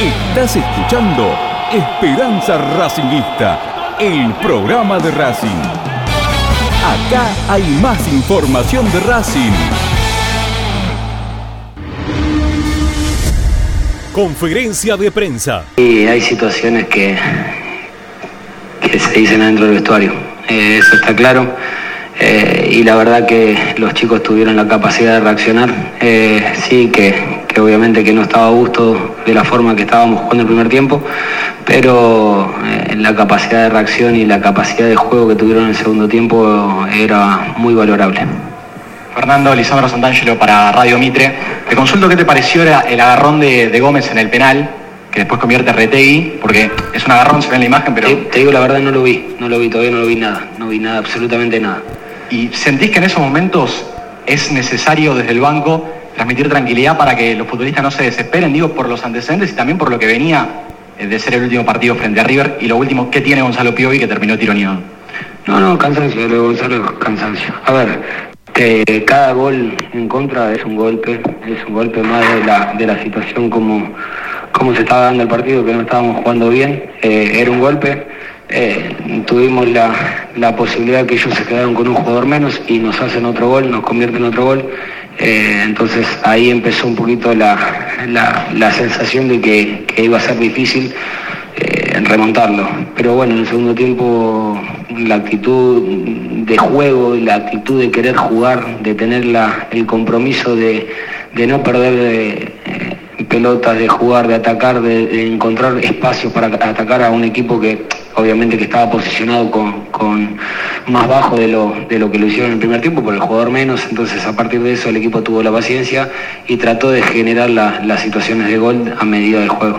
Estás escuchando Esperanza Racingista el programa de Racing. Acá hay más información de Racing. Conferencia de prensa. Y hay situaciones que, que se dicen dentro del vestuario. Eh, eso está claro. Eh, y la verdad que los chicos tuvieron la capacidad de reaccionar. Eh, sí, que, que, obviamente que no estaba a gusto de la forma que estábamos jugando el primer tiempo, pero la capacidad de reacción y la capacidad de juego que tuvieron en el segundo tiempo era muy valorable. Fernando Lisandro Santangelo para Radio Mitre. Te consulto qué te pareció el agarrón de, de Gómez en el penal, que después convierte a Retegui, porque es un agarrón, se ve en la imagen, pero... Te, te, digo la verdad, no lo vi, no lo vi, todavía no lo vi nada, no vi nada, absolutamente nada. ¿Y sentís que en esos momentos es necesario desde el banco transmitir tranquilidad para que los futbolistas no se desesperen, digo, por los antecedentes y también por lo que venía eh, de ser el último partido frente a River? Y lo último, ¿qué tiene Gonzalo Piovi que terminó tironeado? No, no, cansancio, lo Gonzalo, cansancio. A ver, que cada gol en contra es un golpe, es un golpe más de la, de la situación como, como se estaba dando el partido, que no estábamos jugando bien, eh, era un golpe. Eh, tuvimos la, la, posibilidad que ellos se quedaron con un jugador menos y nos hacen otro gol, nos convierten en otro gol. Eh, entonces ahí empezó un poquito la, la, la sensación de que, iba a ser difícil remontarlo. Pero bueno, en el segundo tiempo la actitud de juego y la actitud de querer jugar, de tener la, el compromiso de, de no perder de, eh, pelotas, de jugar, de atacar, de, de, encontrar espacios para atacar a un equipo que obviamente que estaba posicionado con, con, más bajo de lo, de lo que lo hicieron en el primer tiempo, por el jugador menos, entonces a partir de eso el equipo tuvo la paciencia y trató de generar la, las situaciones de gol a medida del juego.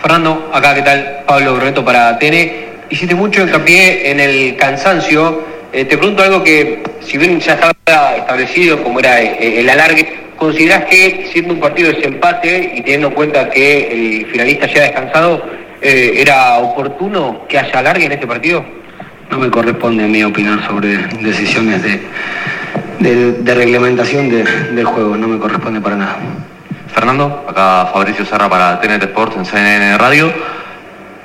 Fernando, acá qué tal, Pablo Bruneto para TN. Hiciste mucho hincapié en el cansancio. Eh, te pregunto algo que, si bien ya estaba establecido como era eh, el alargue, ¿considerás que siendo un partido de desempate y teniendo en cuenta que el finalista ya ha descansado, eh, era oportuno que haya alargue en este partido? No me corresponde a mí opinar sobre decisiones de, de, de reglamentación de, del juego, no me corresponde para nada. Fernando, acá Fabricio Serra para TNT Sports en CNN Radio.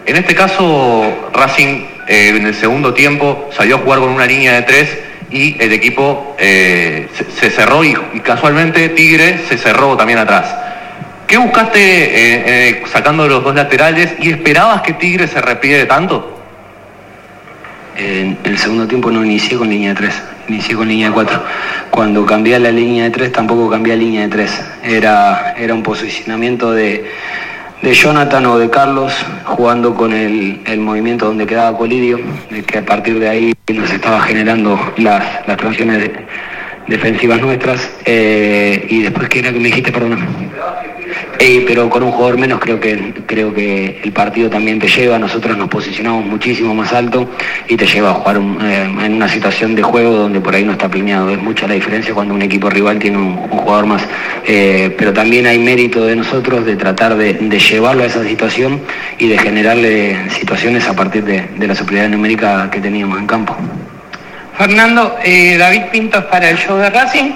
En este caso, Racing eh, en el segundo tiempo salió a jugar con una línea de tres y el equipo eh, se, se, cerró y, y, casualmente Tigre se cerró también atrás. ¿Qué buscaste eh, sacando los dos laterales y esperabas que Tigre se repliede tanto? El segundo tiempo no inicié con línea de tres inicié con línea de 4. Cuando cambié a la línea de 3 tampoco cambié a línea de 3. Era, era un posicionamiento de, de Jonathan o de Carlos jugando con el, el, movimiento donde quedaba Colidio, de que a partir de ahí nos estaba generando las, las transiciones de, defensivas nuestras. Eh, y después, ¿qué era que me dijiste? Perdón. Eh, pero con un jugador menos creo que creo que el partido también te lleva, nosotros nos posicionamos muchísimo más alto y te lleva a jugar eh, en una situación de juego donde por ahí no está planeado. Es mucha la diferencia cuando un equipo rival tiene un, jugador más. Eh, pero también hay mérito de nosotros de tratar de, llevarlo a esa situación y de generarle situaciones a partir de, de la superioridad numérica que teníamos en campo. Fernando, David Pintos para el show de Racing.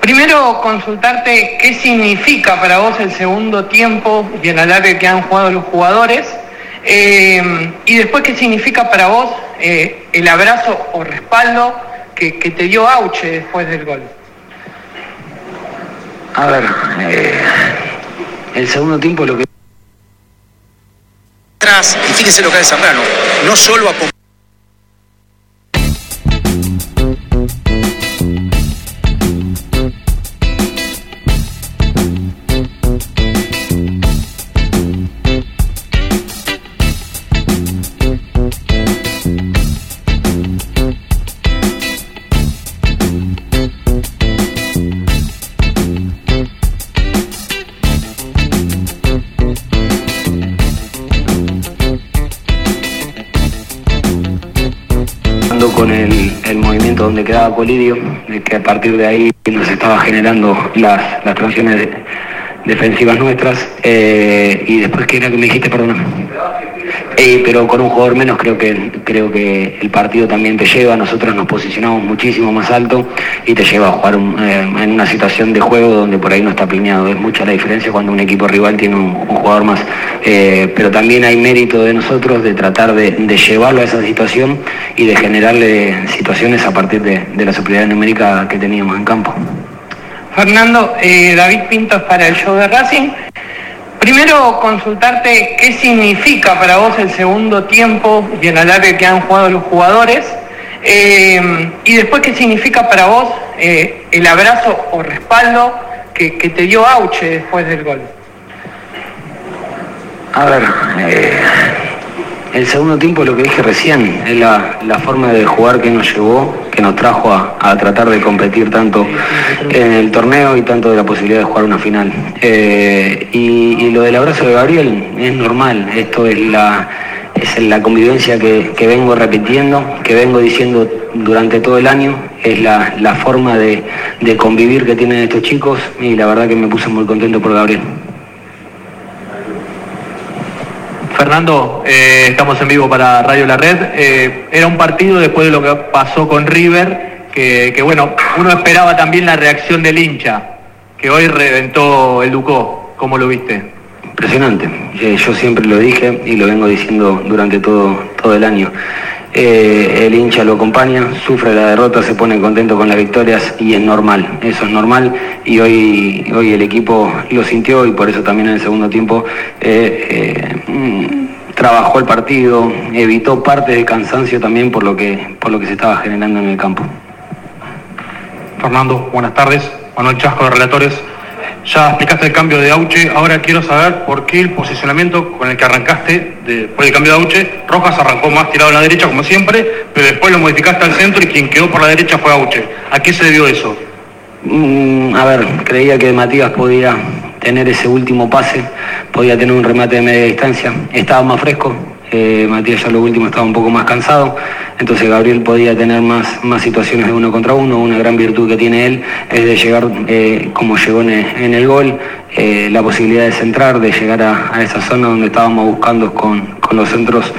Primero consultarte qué significa para vos el segundo tiempo y el alargue que han jugado los jugadores. Eh, y después qué significa para vos eh, el abrazo o respaldo que, que, te dio Auche después del gol. A ver, eh, el segundo tiempo lo que... Atrás, y fíjese lo que hace Zambrano, no solo a quedaba Colidio, de que a partir de ahí nos estaba generando las, las transiciones de, defensivas nuestras. Eh, y después, ¿qué era que me dijiste, perdón? Eh, pero con un jugador menos creo que creo que el partido también te lleva. Nosotros nos posicionamos muchísimo más alto y te lleva a jugar eh, en una situación de juego donde por ahí no está planeado. Es mucha la diferencia cuando un equipo rival tiene un, jugador más. Eh, pero también hay mérito de nosotros de tratar de, llevarlo a esa situación y de generarle situaciones a partir de, de la superioridad numérica que teníamos en campo. Fernando, David Pintos para el show de Racing. Primero consultarte qué significa para vos el segundo tiempo y el alargue que han jugado los jugadores. Eh, y después qué significa para vos eh, el abrazo o respaldo que, que te dio Auche después del gol. A ver, eh, el segundo tiempo, lo que dije recién, es la, la forma de jugar que nos llevó, que nos trajo a, a tratar de competir tanto en el torneo y tanto de la posibilidad de jugar una final. Eh, y, y lo del abrazo de Gabriel es normal, esto es la, es la convivencia que, que vengo repitiendo, que vengo diciendo durante todo el año, es la, la forma de, de convivir que tienen estos chicos y la verdad que me puse muy contento por Gabriel. Fernando, eh, estamos en vivo para Radio La Red. Eh, era un partido después de lo que pasó con River, que, bueno, uno esperaba también la reacción del hincha, que hoy reventó el Ducó. ¿Cómo lo viste? Impresionante. Eh, yo siempre lo dije y lo vengo diciendo durante todo, todo el año. Eh, el hincha lo acompaña, sufre la derrota, se pone contento con las victorias y es normal, eso es normal y hoy, hoy el equipo lo sintió y por eso también en el segundo tiempo eh, eh, trabajó el partido, evitó parte del cansancio también por lo que, por lo que se estaba generando en el campo. Fernando, buenas tardes. Manuel Chasco de Relatores. Ya explicaste el cambio de Auche, ahora quiero saber por qué el posicionamiento con el que arrancaste después del cambio de Auche, Rojas arrancó más tirado a la derecha como siempre, pero después lo modificaste al centro y quien quedó por la derecha fue Auche. ¿A qué se debió eso? Mm, a ver, creía que Matías podía tener ese último pase, podía tener un remate de media distancia, estaba más fresco, Matías ya lo último estaba un poco más cansado, entonces Gabriel podía tener más, más situaciones de uno contra uno, una gran virtud que tiene él es de llegar eh, como llegó en el, gol, eh, la posibilidad de centrar, de llegar a, a esa zona donde estábamos buscando con, con los centros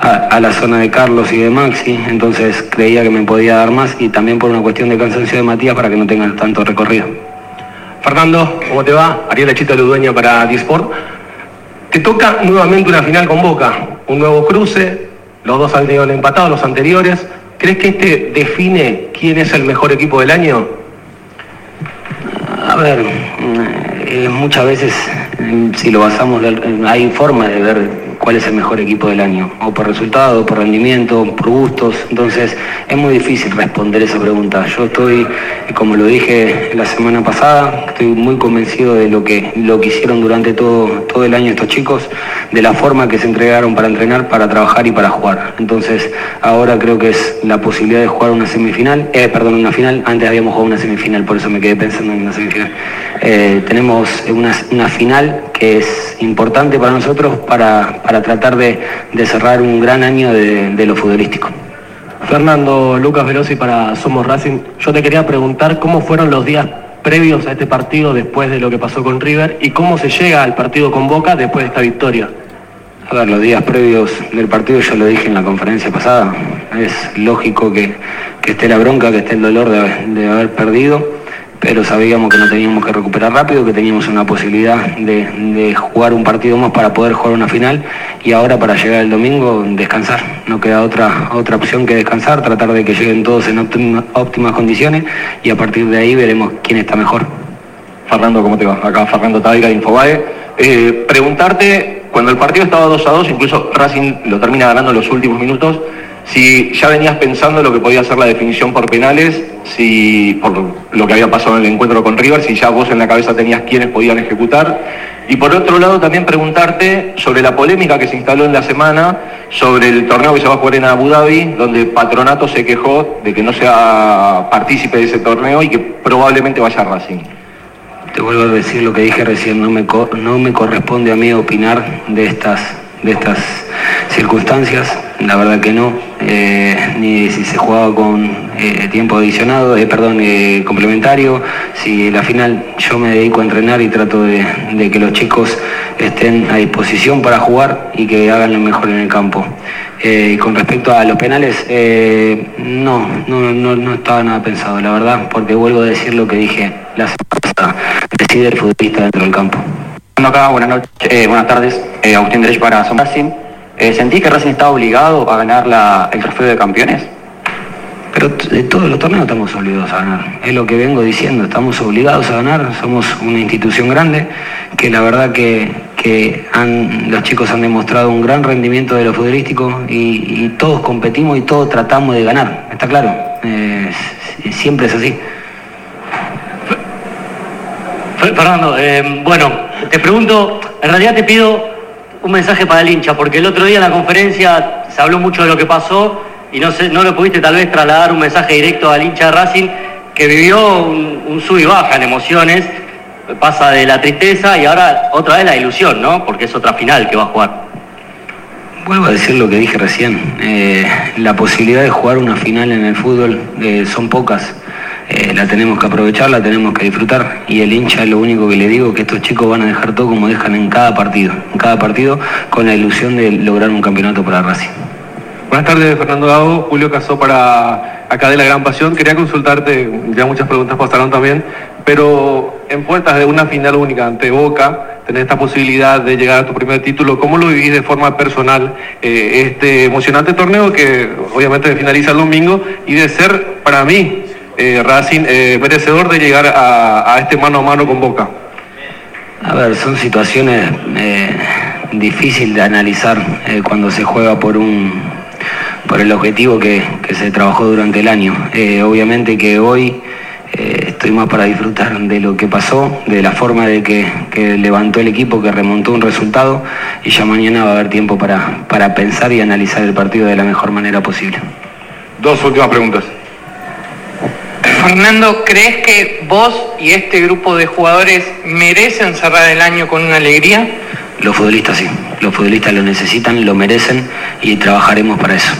a, la zona de Carlos y de Maxi, entonces creía que me podía dar más y también por una cuestión de cansancio de Matías para que no tengan tanto recorrido. Fernando, ¿cómo te va? Ariel Achita Ludueña para Disport. Te toca nuevamente una final con Boca, un nuevo cruce, los dos han tenido el empatado, los anteriores. ¿Crees que este define quién es el mejor equipo del año? A ver, eh, muchas veces si lo basamos, hay forma de ver cuál es el mejor equipo del año, o por resultado, por rendimiento, por gustos, entonces es muy difícil responder esa pregunta. Yo estoy, como lo dije la semana pasada, estoy muy convencido de lo que, lo que hicieron durante todo, todo el año estos chicos, de la forma que se entregaron para entrenar, para trabajar y para jugar. Entonces ahora creo que es la posibilidad de jugar una semifinal, eh, perdón, una final, antes habíamos jugado una semifinal, por eso me quedé pensando en una semifinal. Eh, tenemos una, una final que es importante para nosotros para, para tratar de, de cerrar un gran año de, lo futbolístico. Fernando, Lucas Velosi para Somos Racing. Yo te quería preguntar cómo fueron los días previos a este partido después de lo que pasó con River y cómo se llega al partido con Boca después de esta victoria. A ver, los días previos del partido, yo lo dije en la conferencia pasada, es lógico que, que esté la bronca, que esté el dolor de haber perdido, pero sabíamos que no teníamos que recuperar rápido, que teníamos una posibilidad de, jugar un partido más para poder jugar una final y ahora para llegar el domingo descansar. No queda otra, otra opción que descansar, tratar de que lleguen todos en óptima- óptimas condiciones y a partir de ahí veremos quién está mejor. Fernando, ¿cómo te va? Acá Fernando Taiga de Infobae. Eh, preguntarte, cuando el partido estaba 2 a 2, incluso Racing lo termina ganando en los últimos minutos, si ya venías pensando lo que podía ser la definición por penales, si por lo que había pasado en el encuentro con River, si ya vos en la cabeza tenías quiénes podían ejecutar. Y por otro lado también preguntarte sobre la polémica que se instaló en la semana sobre el torneo que se va a jugar en Abu Dhabi, donde Patronato se quejó de que no sea partícipe de ese torneo y que probablemente vaya a Racing. Te vuelvo a decir lo que dije recién, no me, no me corresponde a mí opinar de estas, de estas circunstancias. La verdad que no, eh, ni si se jugaba con eh, tiempo adicionado, eh, perdón, complementario, si la final yo me dedico a entrenar y trato de, que los chicos estén a disposición para jugar y que hagan lo mejor en el campo. y con respecto a los penales, no, no, no, no estaba nada pensado, la verdad, porque vuelvo a decir lo que dije la semana pasada, decide el futbolista dentro del campo. Acá, buenas noches, buenas tardes, Agustín Derech para Son eh, ¿Sentí que Racing estaba obligado a ganar la, el trofeo de campeones? Pero de todos los torneos estamos obligados a ganar. Es lo que vengo diciendo, estamos obligados a ganar. Somos una institución grande que la verdad que, que los chicos han demostrado un gran rendimiento de lo futbolístico y, todos competimos y todos tratamos de ganar. ¿Está claro? Siempre es así. Fernando, eh, bueno, te pregunto, en realidad te pido un mensaje para el hincha, porque el otro día en la conferencia se habló mucho de lo que pasó y no, sé, no lo pudiste tal vez trasladar un mensaje directo al hincha de Racing que vivió un, sub y baja en emociones, pasa de la tristeza y ahora otra vez la ilusión, ¿no? Porque es otra final que va a jugar. Vuelvo a decir lo que dije recién, eh, la posibilidad de jugar una final en el fútbol eh, son pocas. La tenemos que aprovechar, la tenemos que disfrutar y el hincha lo único que le digo, que estos chicos van a dejar todo como dejan en cada partido, en cada partido con la ilusión de lograr un campeonato para Racing. Buenas tardes, Fernando Gago. Julio Casó para acá de La Gran Pasión. Quería consultarte, ya muchas preguntas pasaron también, pero en puertas de una final única ante Boca, tener esta posibilidad de llegar a tu primer título, ¿cómo lo vivís de forma personal eh, este emocionante torneo que obviamente finaliza el domingo y de ser para mí eh, Racing eh, merecedor de llegar a, este mano a mano con Boca? A ver, son situaciones eh, difíciles de analizar eh, cuando se juega por un por el objetivo que, se trabajó durante el año. obviamente que hoy estoy más para disfrutar de lo que pasó, de la forma de que, que, levantó el equipo, que remontó un resultado y ya mañana va a haber tiempo para, para pensar y analizar el partido de la mejor manera posible. Dos últimas preguntas. Fernando, ¿crees que vos y este grupo de jugadores merecen cerrar el año con una alegría? Los futbolistas sí, los futbolistas lo necesitan, lo merecen y trabajaremos para eso.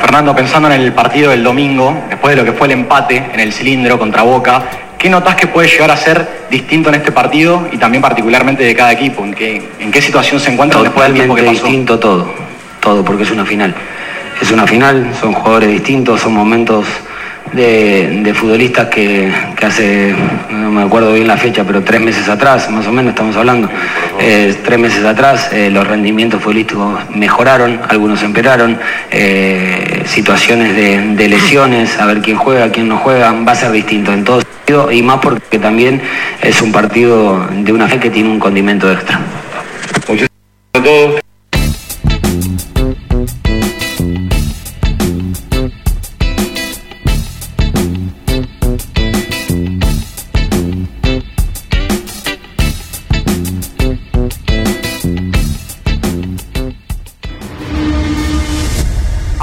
Fernando, pensando en el partido del domingo, después de lo que fue el empate en el cilindro contra Boca, ¿qué notas que puede llegar a ser distinto en este partido y también particularmente de cada equipo? ¿En qué, en qué situación se encuentra después del tiempo que pasó? distinto todo, todo, porque es una final. Es una final, son jugadores distintos, son momentos de, futbolistas que, hace, no me acuerdo bien la fecha, pero tres meses atrás, más o menos estamos hablando, eh, tres meses atrás eh, los rendimientos futbolísticos mejoraron, algunos empeoraron, eh, situaciones de, lesiones, a ver quién juega, quién no juega, va a ser distinto en todo sentido y más porque también es un partido de una fe que tiene un condimento extra.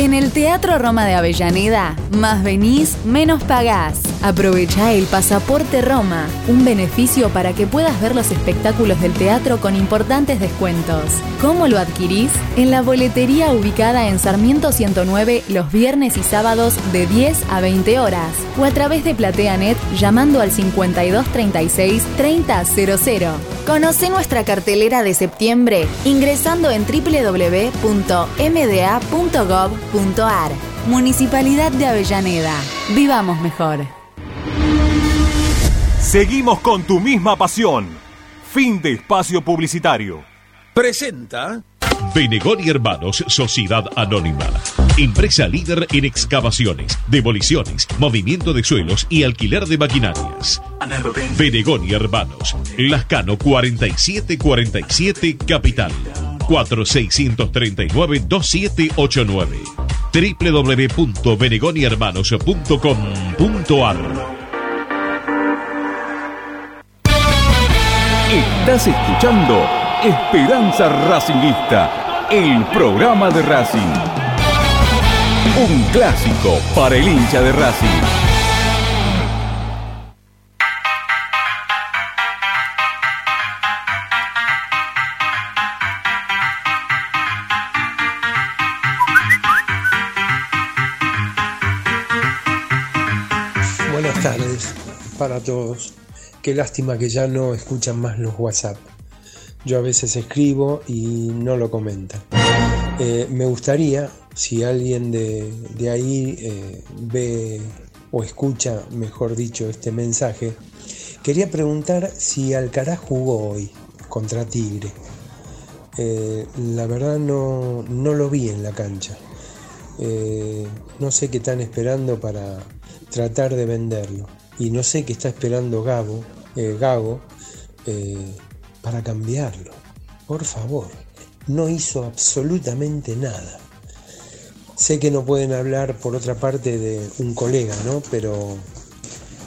En el Teatro Roma de Avellaneda, más venís, menos pagás. Aprovecha el Pasaporte Roma, un beneficio para que puedas ver los espectáculos del teatro con importantes descuentos. ¿Cómo lo adquirís? En la boletería ubicada en Sarmiento 109 los viernes y sábados de 10 a 20 horas o a través de PlateaNet llamando al 5236 3000. Conoce nuestra cartelera de septiembre ingresando en www.mda.gov.ar. Municipalidad de Avellaneda. Vivamos mejor. Seguimos con tu misma pasión. Fin de espacio publicitario. Presenta Benegoni Hermanos Sociedad Anónima. Empresa líder en excavaciones, demoliciones, movimiento de suelos y alquiler de maquinarias. Benegoni Hermanos, Lascano 4747 Capital. 4639-2789 www.benegonihermanos.com.ar Estás escuchando Esperanza Racingista, el programa de Racing. Un clásico para el hincha de Racing. Buenas tardes para todos. Qué lástima que ya no escuchan más los WhatsApp. Yo a veces escribo y no lo comentan. Eh, me gustaría, si alguien de, de ahí eh, ve o escucha, mejor dicho, este mensaje, quería preguntar si Alcaraz jugó hoy contra Tigre. Eh, la verdad no, no, lo vi en la cancha. no sé qué están esperando para tratar de venderlo y no sé qué está esperando Gabo, Gago para cambiarlo. Por favor, no hizo absolutamente nada. Sé que no pueden hablar por otra parte de un colega, ¿no? Pero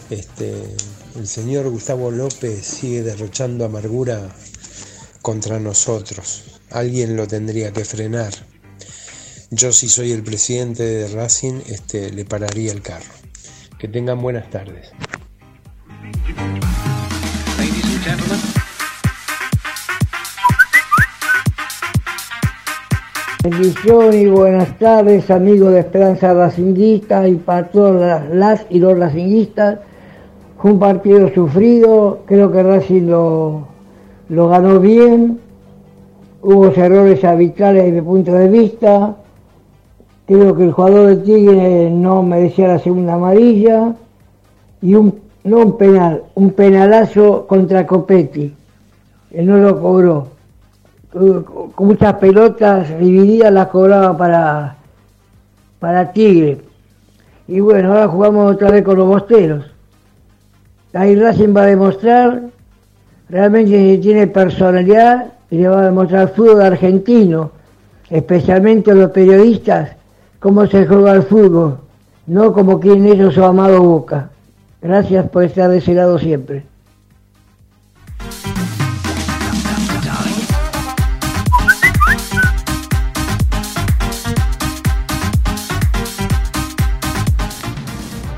este, el señor Gustavo López sigue derrochando amargura contra nosotros. Alguien lo tendría que frenar. Yo si soy el presidente de Racing, este, le pararía el carro. Que tengan buenas tardes. Bendición y buenas tardes, amigos de Esperanza Racinguista y para todas las y los racinguistas. Fue un partido sufrido, creo que Racing lo, lo ganó bien, hubo errores arbitrales desde punto de vista, creo que el jugador de Tigre no merecía la segunda amarilla y un no un penal, un penalazo contra Copetti, que no lo cobró. Con con muchas pelotas divididas las cobraba para, para Tigre. Y bueno, ahora jugamos otra vez con los bosteros. Ahí Racing va a demostrar realmente tiene personalidad y le va a demostrar fútbol argentino, especialmente a los periodistas, cómo se juega el fútbol, no como quien ellos su amado Boca. Gracias por estar de ese lado siempre.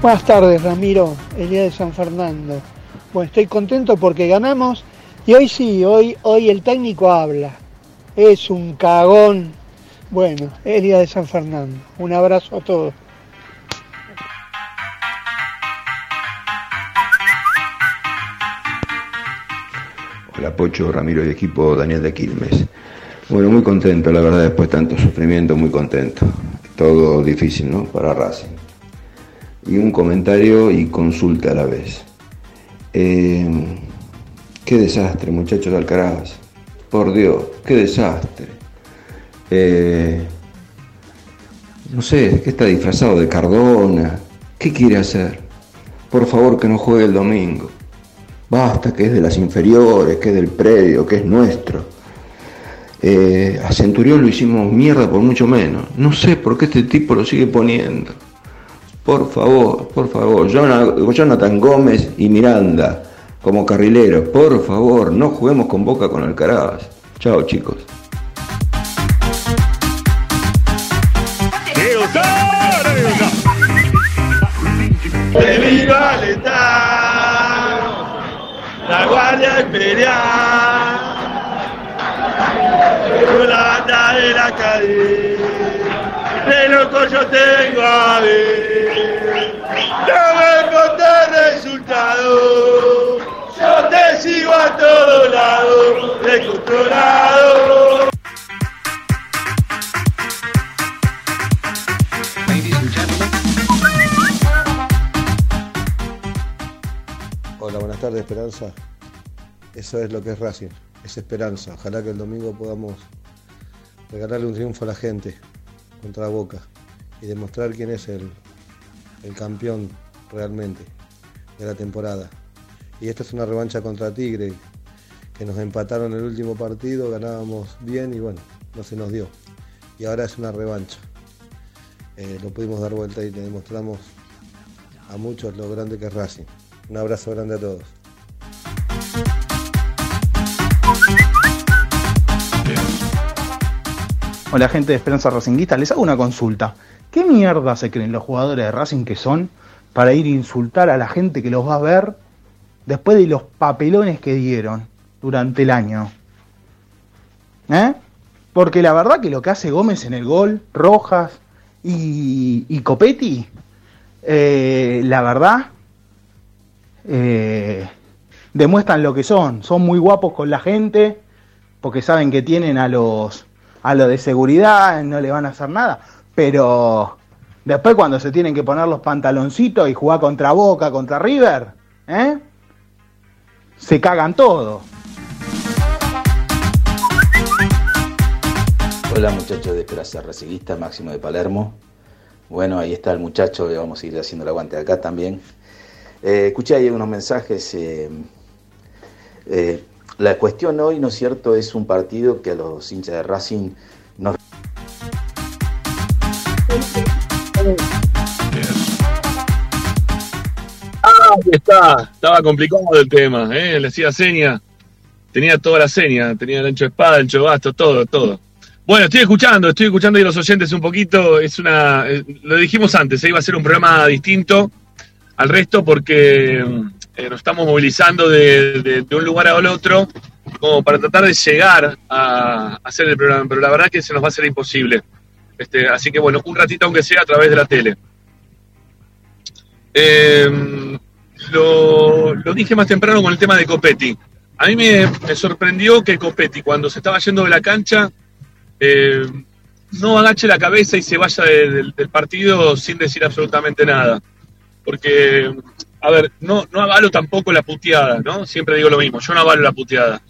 Buenas tardes, Ramiro, el día de San Fernando. Bueno, estoy contento porque ganamos y hoy sí, hoy, hoy el técnico habla. Es un cagón. Bueno, el día de San Fernando. Un abrazo a todos. Hola Pocho, Ramiro y equipo, Daniel de Quilmes. Bueno, muy contento, la verdad, después de tanto sufrimiento, muy contento. Todo difícil, ¿no? Para Racing. Y un comentario y consulta a la vez. Eh, qué desastre, muchachos de Alcaraz. Por Dios, qué desastre. Eh, no sé, ¿qué está disfrazado de Cardona? ¿Qué quiere hacer? Por favor, que no juegue el domingo. Basta, que es de las inferiores, que es del predio, que es nuestro. Eh, a Centurión lo hicimos mierda por mucho menos. No sé por qué este tipo lo sigue poniendo. Por favor, por favor. Jonathan Gómez y Miranda como carrileros. Por favor, no juguemos con Boca con Alcaraz. Chao, chicos. ¡Que viva el Estado! La Guardia Imperial, la de la calle, yo tengo a ver. No me importa el resultado, yo te sigo a todos lados, descontrolado. Hola, buenas tardes, Esperanza. Eso es lo que es Racing, es esperanza. Ojalá que el domingo podamos regalarle un triunfo a la gente contra Boca y demostrar quién es el, el campeón realmente de la temporada. Y esta es una revancha contra Tigre, que nos empataron el último partido, ganábamos bien y bueno, no se nos dio. Y ahora es una revancha. Eh, lo pudimos dar vuelta y le demostramos a muchos lo grande que es Racing. Un abrazo grande a todos. Hola gente de Esperanza Racinguista, les hago una consulta. ¿Qué mierda se creen los jugadores de Racing que son para ir a insultar a la gente que los va a ver después de los papelones que dieron durante el año? ¿Eh? Porque la verdad que lo que hace Gómez en el gol, Rojas y, y Copetti, eh, la verdad, eh, demuestran lo que son. Son muy guapos con la gente porque saben que tienen a los a los de seguridad, no le van a hacer nada. Pero después cuando se tienen que poner los pantaloncitos y jugar contra Boca, contra River, ¿eh? se cagan todo. Hola muchachos de Esperanza Raciguista, Máximo de Palermo. Bueno, ahí está el muchacho, le vamos a ir haciendo el aguante acá también. Eh, escuché ahí unos mensajes. eh, la cuestión hoy, ¿no es cierto?, es un partido que a los hinchas de Racing nos... Ah, está. Estaba complicado el tema, ¿eh? Le hacía seña. Tenía toda la seña. Tenía el ancho de espada, el ancho de basto, todo, todo. Bueno, estoy escuchando, estoy escuchando ahí los oyentes un poquito. Es una. eh, lo dijimos antes, ¿eh? iba a ser un programa distinto al resto porque eh, nos estamos movilizando de, un lugar al otro como para tratar de llegar a, hacer el programa, pero la verdad que se nos va a hacer imposible. Este, así que bueno, un ratito aunque sea a través de la tele. Eh, lo, dije más temprano con el tema de Copetti. A mí me, sorprendió que Copetti, cuando se estaba yendo de la cancha, eh, no agache la cabeza y se vaya de- del- del partido sin decir absolutamente nada. Porque a ver, no, no avalo tampoco la puteada, ¿no? Siempre digo lo mismo, yo no avalo la puteada.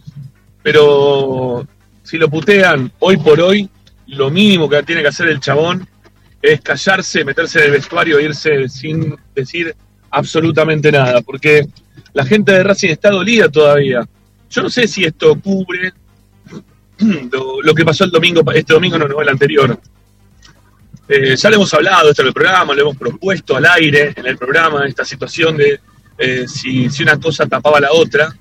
Pero si lo putean hoy por hoy, lo mínimo que tiene que hacer el chabón es callarse, meterse en el vestuario e irse sin decir absolutamente nada, porque la gente de Racing está dolida todavía. Yo no sé si esto cubre <clears throat> lo, lo que pasó el domingo, este domingo no, no el anterior. Eh, ya le hemos hablado esto en el programa, lo hemos propuesto al aire en el programa, esta situación de eh, si, una cosa tapaba la otra.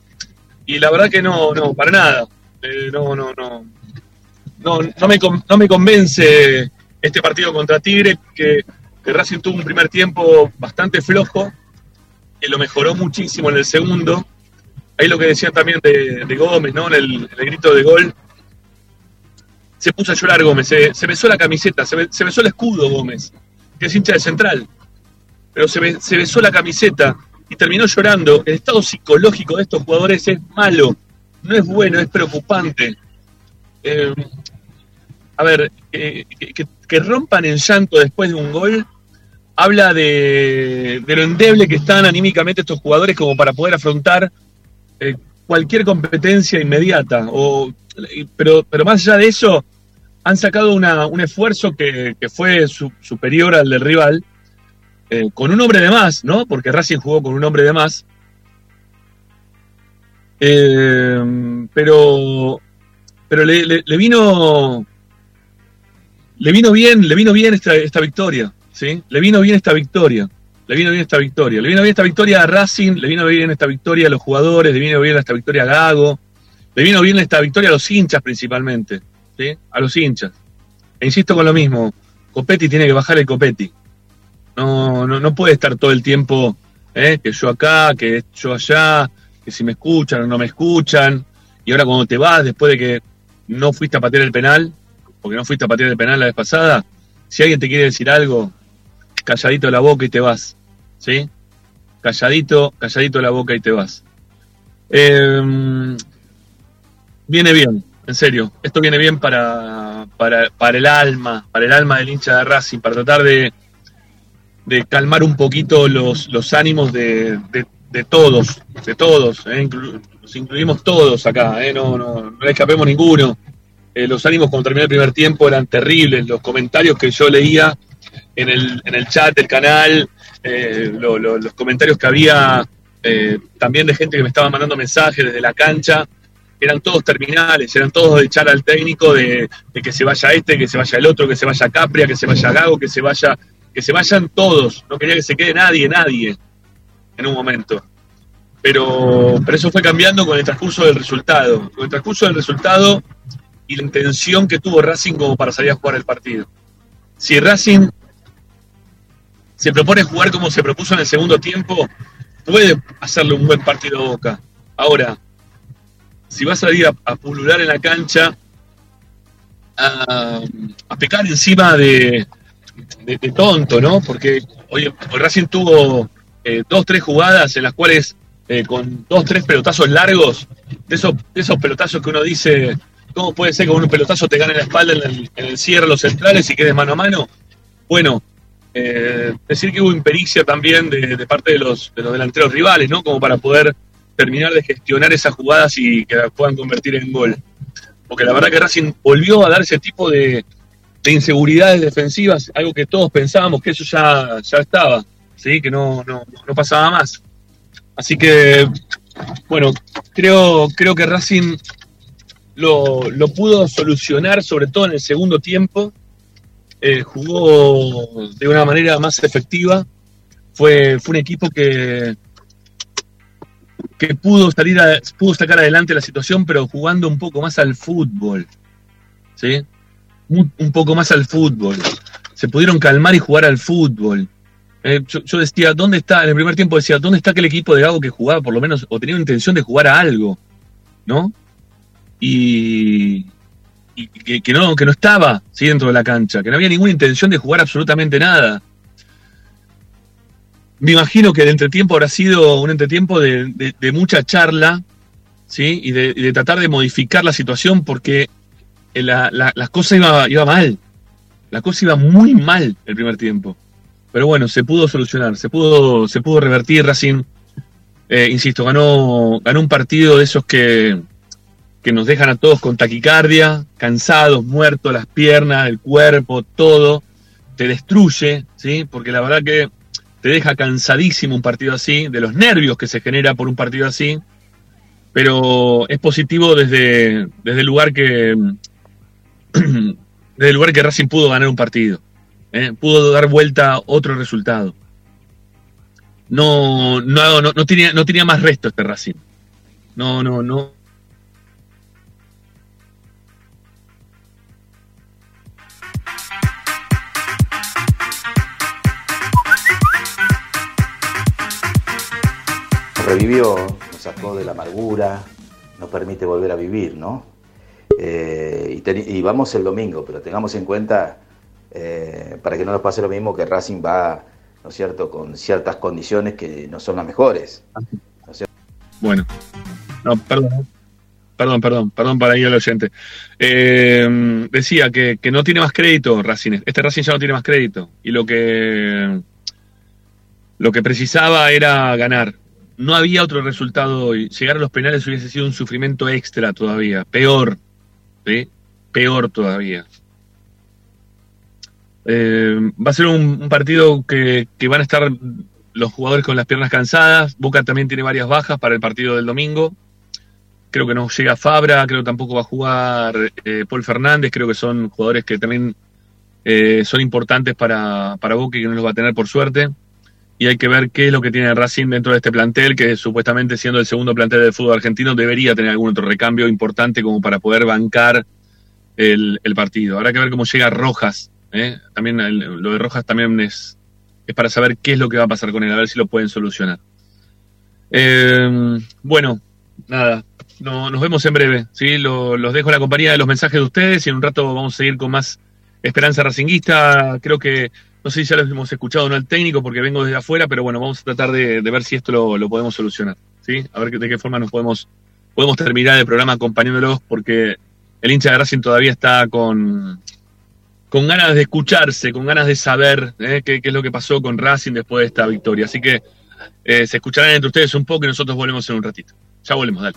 Y la verdad que no, no, para nada. Eh, no, no, no, no, no, me, no me convence este partido contra Tigre, que, que Racing tuvo un primer tiempo bastante flojo, que lo mejoró muchísimo en el segundo. Ahí lo que decían también de, de Gómez, ¿no? En el grito de gol, se puso a llorar Gómez, se, besó la camiseta, se, besó el escudo Gómez, que es hincha de central, pero se, besó la camiseta y terminó llorando. El estado psicológico de estos jugadores es malo, no es bueno, es preocupante. Eh, a ver, que, rompan en llanto después de un gol habla de, de, lo endeble que están anímicamente estos jugadores como para poder afrontar eh, cualquier competencia inmediata. O, pero, pero más allá de eso, han sacado una, un esfuerzo que, fue su, superior al del rival, eh, con un hombre de más, ¿no? Porque Racing jugó con un hombre de más. Eh, pero pero le, le, le, vino le vino bien, le vino bien esta, esta victoria, ¿sí? Le vino bien esta victoria. Le vino bien esta victoria. Le vino bien esta victoria a Racing, le vino bien esta victoria a los jugadores, le vino bien esta victoria a Gago, le vino bien esta victoria a los hinchas principalmente. ¿Sí? a los hinchas. E insisto con lo mismo, Copetti tiene que bajar el Copetti. No, no, no puede estar todo el tiempo, ¿eh? que yo acá, que yo allá, que si me escuchan o no me escuchan. Y ahora cuando te vas, después de que no fuiste a patear el penal, porque no fuiste a patear el penal la vez pasada, si alguien te quiere decir algo, calladito la boca y te vas. ¿Sí? Calladito, calladito la boca y te vas. Eh, viene bien, en serio, esto viene bien para, para, para, el alma, para el alma del hincha de Racing, para tratar de, de calmar un poquito los, los ánimos de, de, de todos, de todos, ¿eh? Los incluimos todos acá, ¿eh? no, no, no escapemos ninguno. Eh, los ánimos cuando terminó el primer tiempo eran terribles, los comentarios que yo leía en el, en el chat del canal, eh, lo, lo, los comentarios que había también de gente que me estaba mandando mensajes desde la cancha, eran todos terminales, eran todos de echar al técnico de, que se vaya este, que se vaya el otro, que se vaya Capria, que se vaya Gago, que se vaya, que se vayan todos. No quería que se quede nadie, nadie, en un momento. Pero, pero eso fue cambiando con el transcurso del resultado. Con el transcurso del resultado y la intención que tuvo Racing como para salir a jugar el partido. Si Racing se propone jugar como se propuso en el segundo tiempo, puede hacerle un buen partido a Boca. Ahora, si vas a ir a, pulular en la cancha, a, pecar encima de, de, de, tonto, ¿no? Porque hoy Racing tuvo eh, dos, tres jugadas en las cuales eh, con dos, tres pelotazos largos, de esos, de esos pelotazos que uno dice, ¿cómo puede ser que con un pelotazo te gane la espalda en el, en el cierre los centrales y quedes mano a mano? Bueno, eh, decir que hubo impericia también de, de parte de los, de los delanteros rivales, ¿no? Como para poder terminar de gestionar esas jugadas y que las puedan convertir en gol. Porque la verdad que Racing volvió a dar ese tipo de, de inseguridades defensivas, algo que todos pensábamos que eso ya, ya estaba, ¿sí? que no, no, no pasaba más. Así que, bueno, creo, creo que Racing lo, lo pudo solucionar, sobre todo en el segundo tiempo. Eh, jugó de una manera más efectiva. Fue, fue un equipo que, pudo salir a, pudo sacar adelante la situación, pero jugando un poco más al fútbol. ¿Sí? Un, poco más al fútbol. Se pudieron calmar y jugar al fútbol. Eh, yo, decía, ¿dónde está? En el primer tiempo decía, ¿dónde está aquel equipo de Gago que jugaba por lo menos, o tenía intención de jugar a algo? ¿No? Y, que, no, que no estaba ¿sí? dentro de la cancha, que no había ninguna intención de jugar absolutamente nada. Me imagino que el entretiempo habrá sido un entretiempo de, de, mucha charla, ¿sí? Y de, tratar de modificar la situación porque la, la, las cosas iban iba mal. La cosa iba muy mal el primer tiempo. pero bueno, se pudo solucionar, se pudo, se pudo revertir. Racing, eh, insisto, ganó, ganó un partido de esos que, que nos dejan a todos con taquicardia, cansados, muertos, las piernas, el cuerpo, todo. Te destruye, ¿sí? Porque la verdad que te deja cansadísimo un partido así, de los nervios que se genera por un partido así. Pero es positivo desde, desde el lugar que. <clears throat> desde el lugar que Racing pudo ganar un partido. ¿eh? Pudo dar vuelta otro resultado. No, no, no, no, tenía, no tenía más resto este Racing. No, no, no. Revivió, nos sacó de la amargura, nos permite volver a vivir, ¿no? Eh, y, vamos el domingo, pero tengamos en cuenta, eh, para que no nos pase lo mismo, que Racing va, ¿no es cierto?, con ciertas condiciones que no son las mejores. Bueno, no, perdón. Perdón, perdón, perdón para ir al oyente. Eh, decía que, que no tiene más crédito Racing. Este Racing ya no tiene más crédito. Y lo que, lo que precisaba era ganar. No había otro resultado hoy. Llegar a los penales hubiese sido un sufrimiento extra todavía. Peor. ¿sí? Peor todavía. Eh, va a ser un, partido que, que van a estar los jugadores con las piernas cansadas. Boca también tiene varias bajas para el partido del domingo. Creo que no llega Fabra, creo que tampoco va a jugar eh, Paul Fernández. Creo que son jugadores que también eh, son importantes para, para Boca y que no los va a tener por suerte. Y hay que ver qué es lo que tiene Racing dentro de este plantel, que supuestamente siendo el segundo plantel del fútbol argentino debería tener algún otro recambio importante como para poder bancar el, partido. Habrá que ver cómo llega Rojas. ¿eh? También lo de Rojas también es, es para saber qué es lo que va a pasar con él, a ver si lo pueden solucionar. Eh, bueno, nada, no- nos vemos en breve. ¿sí? Lo- los dejo en la compañía de los mensajes de ustedes y en un rato vamos a seguir con más Esperanza Racinguista. Creo que, no sé si ya lo hemos escuchado no al técnico porque vengo desde afuera, pero bueno, vamos a tratar de, ver si esto lo, podemos solucionar. ¿sí? A ver de qué forma nos podemos, podemos terminar el programa acompañándolos porque el hincha de Racing todavía está con, con ganas de escucharse, con ganas de saber ¿eh? qué, qué es lo que pasó con Racing después de esta victoria. Así que eh, se escucharán entre ustedes un poco y nosotros volvemos en un ratito. Ya volvemos, dale.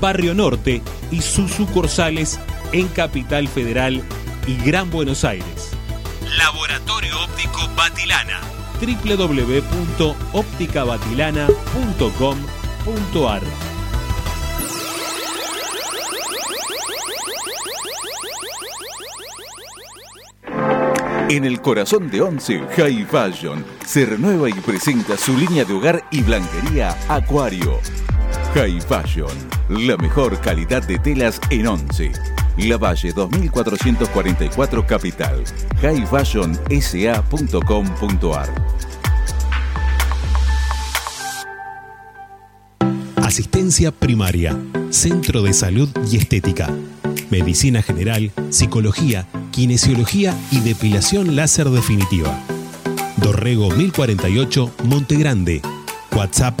Barrio Norte y sus sucursales en Capital Federal y Gran Buenos Aires. Laboratorio Óptico Batilana. www.opticabatilana.com.ar En el corazón de Once, High Fashion se renueva y presenta su línea de hogar y blanquería Acuario. High Fashion. La mejor calidad de telas en 11. La Valle 2444 Capital. highfashionsa.com.ar Asistencia primaria, centro de salud y estética, medicina general, psicología, kinesiología y depilación láser definitiva. Dorrego 1048 Montegrande. WhatsApp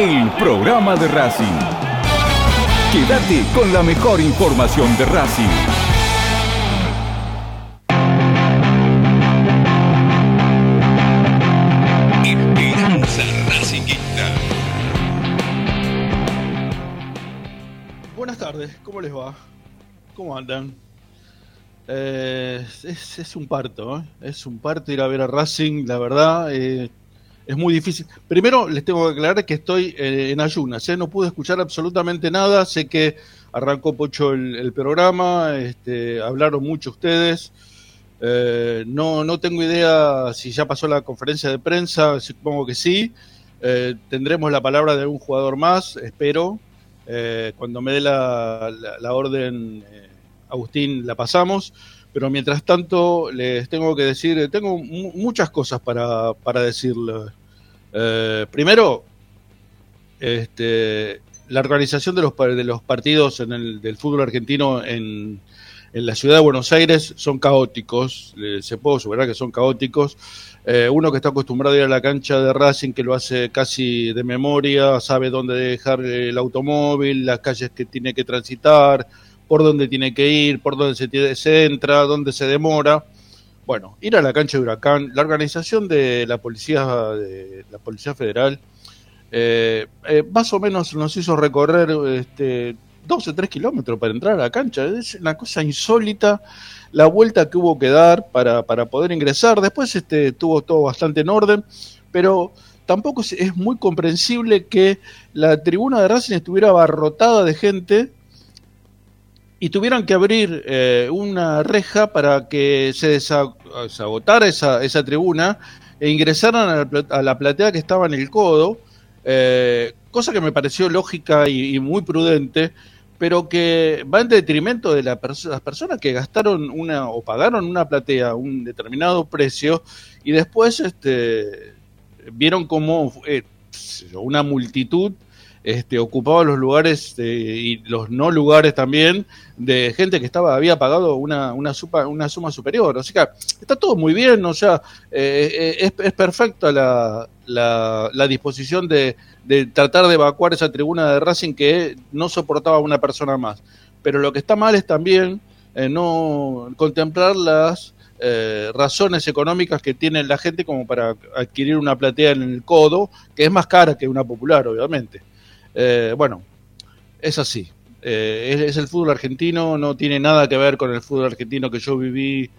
el programa de Racing. Quédate con la mejor información de Racing. Esperanza Racingista. Buenas tardes, ¿cómo les va? ¿Cómo andan? Eh, es, es un parto, ¿eh? es un parto ir a ver a Racing, la verdad, eh, es muy difícil. Primero les tengo que aclarar que estoy eh, en ayunas, ¿eh? no pude escuchar absolutamente nada, sé que arrancó Pocho el, programa, este, hablaron mucho ustedes, eh, no, no tengo idea si ya pasó la conferencia de prensa, supongo que sí, Eh, tendremos la palabra de algún jugador más, espero, Eh, cuando me dé la, la- la orden, Agustín, la pasamos. Pero mientras tanto, les tengo que decir, eh, tengo mu- muchas cosas para, para decirle. Eh, primero, este, la organización de los, de los partidos en el, del fútbol argentino en, en la ciudad de Buenos Aires son caóticos, eh, se puede asegurar que son caóticos. Eh, uno que está acostumbrado a ir a la cancha de Racing, que lo hace casi de memoria, sabe dónde dejar el automóvil, las calles que tiene que transitar, por dónde tiene que ir, por dónde se, entra, dónde se demora. Bueno, ir a la cancha de Huracán, la organización de la policía, de la policía federal, eh, eh, más o menos nos hizo recorrer este, 12, 3 kilómetros para entrar a la cancha. Es una cosa insólita la vuelta que hubo que dar para, para poder ingresar. Después este, estuvo todo bastante en orden, pero tampoco es, es muy comprensible que la tribuna de Racing estuviera abarrotada de gente y tuvieran que abrir eh, una reja para que se, desa- se agotara esa, esa tribuna e ingresaran a la, platea que estaba en el codo, eh, cosa que me pareció lógica y, muy prudente, pero que va en detrimento de las personas que gastaron una o pagaron una platea a un determinado precio y después este, vieron como una multitud este, ocupaba los lugares eh, y los no lugares también de gente que estaba había pagado una, una, una suma superior. O sea, está todo muy bien, o sea, eh, eh, es, es perfecta la, la, la disposición de, de tratar de evacuar esa tribuna de Racing que no soportaba una persona más. Pero lo que está mal es también no contemplar las razones económicas que tiene la gente como para adquirir una platea en el codo, que es más cara que una popular, obviamente. Eh, bueno, es así. Eh, es, el fútbol argentino, no tiene nada que ver con el fútbol argentino que yo viví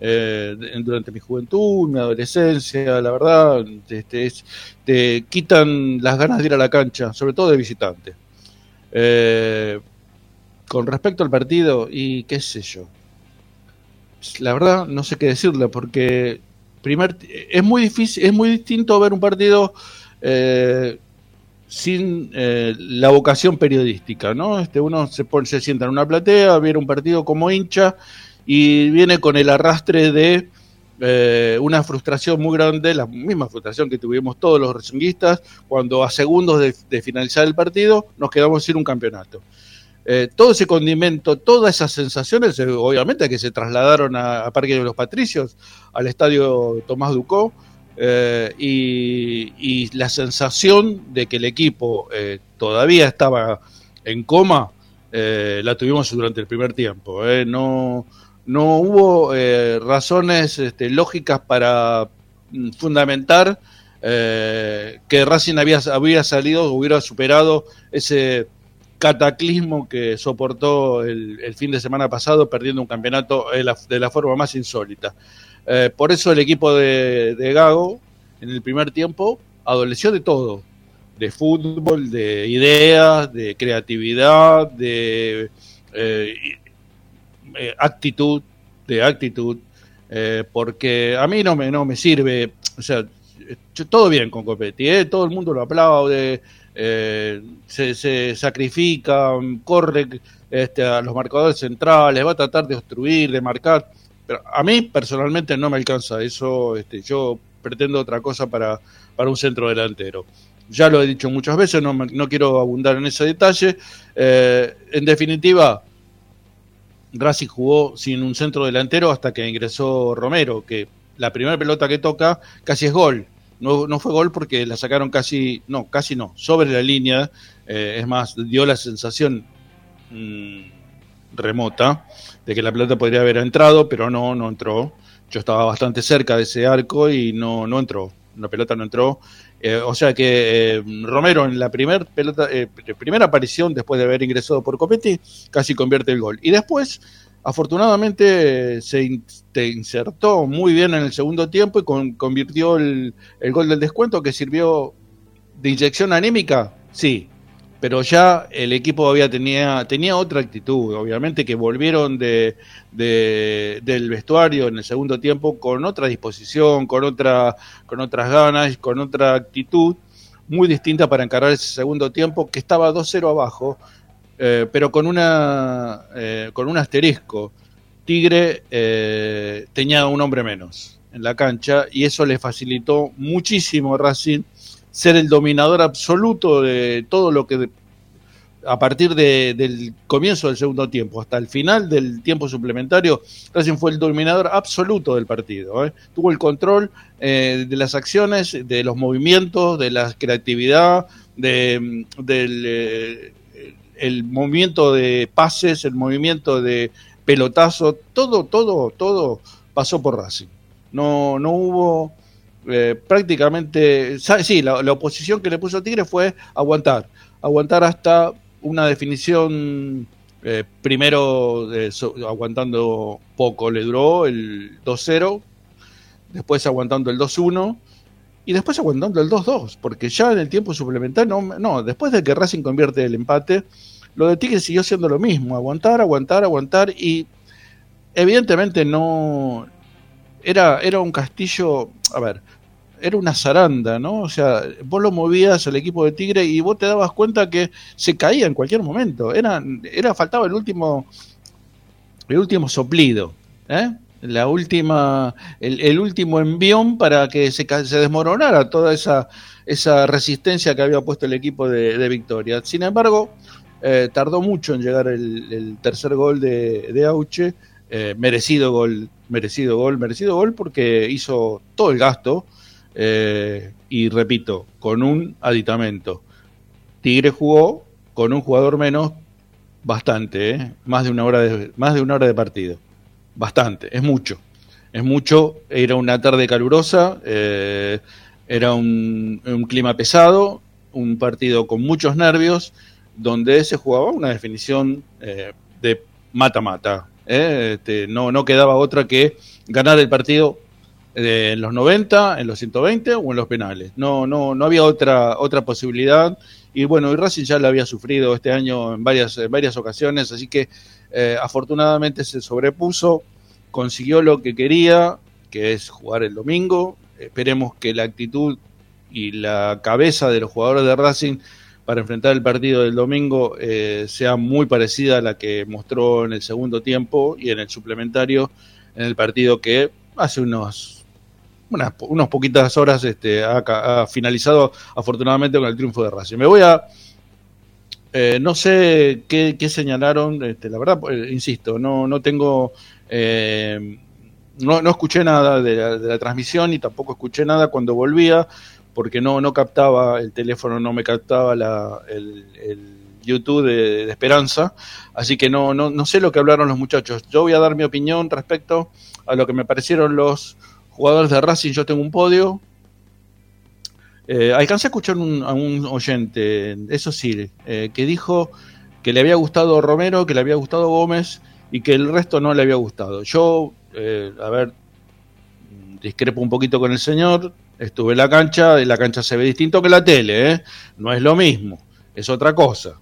eh, durante mi juventud, mi adolescencia, la verdad, este, es- te quitan las ganas de ir a la cancha, sobre todo de visitante. Eh, con respecto al partido, y qué sé yo, la verdad no sé qué decirle, porque primer, es muy difícil, es muy distinto ver un partido eh, sin eh, la vocación periodística, ¿no? Este, uno se, pone, se sienta en una platea, viene un partido como hincha y viene con el arrastre de eh, una frustración muy grande, la misma frustración que tuvimos todos los racinguistas cuando a segundos de, de finalizar el partido nos quedamos sin un campeonato. Eh, todo ese condimento, todas esas sensaciones, eh, obviamente que se trasladaron a, a Parque de los Patricios, al estadio Tomás Ducó, eh, y, la sensación de que el equipo eh, todavía estaba en coma, eh, la tuvimos durante el primer tiempo. No, no hubo razones este, lógicas para mm, fundamentar que Racing había, salido, hubiera superado ese cataclismo que soportó el, fin de semana pasado perdiendo un campeonato de la forma más insólita. Eh, por eso el equipo de, Gago en el primer tiempo adoleció de todo, de fútbol, de ideas, de creatividad, de eh, eh, actitud, de actitud, eh, porque a mí no me, no me sirve, o sea, todo bien con Copetti, ¿eh? todo el mundo lo aplaude, se, se sacrifica, corre este, a los marcadores centrales, va a tratar de obstruir, de marcar, pero a mí personalmente no me alcanza eso, este, yo pretendo otra cosa para, para un centro delantero. Ya lo he dicho muchas veces, no, no quiero abundar en ese detalle. Eh, en definitiva, Racing jugó sin un centro delantero hasta que ingresó Romero, que la primera pelota que toca casi es gol. No, no fue gol porque la sacaron casi, no, casi no, sobre la línea. Eh, es más, dio la sensación mm, remota de que la pelota podría haber entrado, pero no, no entró. Yo estaba bastante cerca de ese arco y no, no entró. La pelota no entró. Eh, o sea que eh, Romero en la primer pelota, eh, primera aparición después de haber ingresado por Copetti casi convierte el gol. Y después, afortunadamente, se in- insertó muy bien en el segundo tiempo y con- convirtió el, el gol del descuento que sirvió de inyección anímica, sí, pero ya el equipo había tenía, tenía otra actitud, obviamente que volvieron de, de- del vestuario en el segundo tiempo con otra disposición, con otra, con otras ganas, con otra actitud muy distinta para encarar ese segundo tiempo que estaba 2-0 abajo, eh, pero con una eh, con un asterisco. Tigre eh, tenía un hombre menos en la cancha y eso le facilitó muchísimo a Racing ser el dominador absoluto de todo lo que a partir de- del comienzo del segundo tiempo hasta el final del tiempo suplementario, Racing fue el dominador absoluto del partido. ¿eh? Tuvo el control eh, de las acciones, de los movimientos, de la creatividad, de, del eh, el movimiento de pases, el movimiento de pelotazo, todo, todo, todo pasó por Racing. No, no hubo eh, prácticamente, sí, la, la oposición que le puso Tigre fue aguantar, aguantar hasta una definición, eh, primero aguantando poco, le duró el 2-0, después aguantando el 2-1 y después aguantando el 2-2, porque ya en el tiempo suplementario, no, no, después de que Racing convierte el empate, lo de Tigre siguió siendo lo mismo, aguantar, aguantar, aguantar y evidentemente no era, era un castillo, a ver, era una zaranda, ¿no? O sea, vos lo movías al equipo de Tigre y vos te dabas cuenta que se caía en cualquier momento. Era, era faltaba el último, el último soplido, ¿eh? La última, el, el último envión para que se, desmoronara toda esa, esa resistencia que había puesto el equipo de, Victoria. Sin embargo, eh, tardó mucho en llegar el, el tercer gol de, de Auche, eh, merecido gol, merecido gol, merecido gol porque hizo todo el gasto eh, y repito, con un aditamento. Tigre jugó con un jugador menos bastante, ¿eh? más de una hora de, más de una hora de partido, bastante, es mucho, es mucho. Era una tarde calurosa, eh, era un, clima pesado, un partido con muchos nervios, donde se jugaba una definición de mata-mata. Este, no, no quedaba otra que ganar el partido eh, en los 90, en los 120 o en los penales. No, no, no había otra, otra posibilidad. Y bueno, y Racing ya lo había sufrido este año en varias, en varias ocasiones, así que eh, afortunadamente se sobrepuso, consiguió lo que quería, que es jugar el domingo. Esperemos que la actitud y la cabeza de los jugadores de Racing para enfrentar el partido del domingo eh, sea muy parecida a la que mostró en el segundo tiempo y en el suplementario en el partido que hace unos unas, unas poquitas horas este, ha, ha finalizado afortunadamente con el triunfo de Racing. Me voy a eh, no sé qué, qué señalaron, este, la verdad, eh, insisto, no, no tengo, eh, no, no escuché nada de la, de la transmisión y tampoco escuché nada cuando volvía, porque no, no captaba, el teléfono no me captaba la, el, el YouTube de, de Esperanza, así que no, no, no sé lo que hablaron los muchachos. Yo voy a dar mi opinión respecto a lo que me parecieron los jugadores de Racing. Yo tengo un podio, eh, alcancé a escuchar un- a un oyente, eso sí, eh, que dijo que le había gustado Romero, que le había gustado Gómez y que el resto no le había gustado. Yo, eh, a ver, discrepo un poquito con el señor, estuve en la cancha y la cancha se ve distinto que la tele, ¿eh? no es lo mismo, es otra cosa.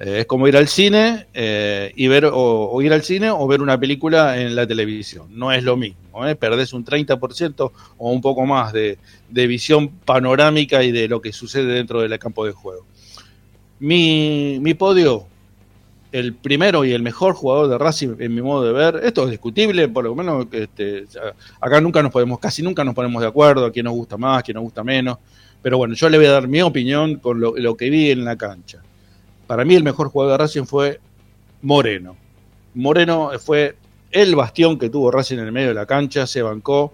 Eh, es como ir al cine eh, y ver o, o ir al cine o ver una película en la televisión. No es lo mismo. ¿eh? Perdés un 30% o un poco más de, visión panorámica y de lo que sucede dentro del campo de juego. Mi, mi podio, el primero y el mejor jugador de Racing en mi modo de ver, esto es discutible, por lo menos este, acá nunca nos podemos, casi nunca nos ponemos de acuerdo a quién nos gusta más, quién nos gusta menos, pero bueno, yo le voy a dar mi opinión con lo que vi en la cancha. Para mí el mejor jugador de Racing fue Moreno. Moreno fue el bastión que tuvo Racing en el medio de la cancha, se bancó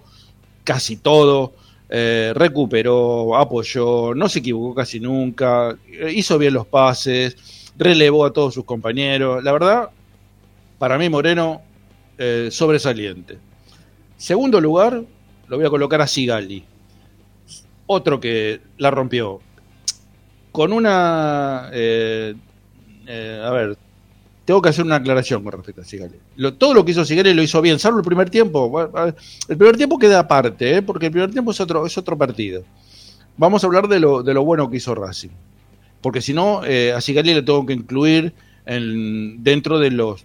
casi todo, eh, recuperó, apoyó, no se equivocó casi nunca, hizo bien los pases, relevó a todos sus compañeros. La verdad, para mí Moreno, eh, sobresaliente. Segundo lugar, lo voy a colocar a Sigali, otro que la rompió. Con una... eh, eh, a ver, tengo que hacer una aclaración con respecto a Sigali. Todo lo que hizo Sigali lo hizo bien, salvo el primer tiempo. El primer tiempo queda aparte, ¿eh? porque el primer tiempo es otro, es otro partido. Vamos a hablar de lo, de lo bueno que hizo Racing. Porque si no, eh, a Sigali le tengo que incluir en- dentro de los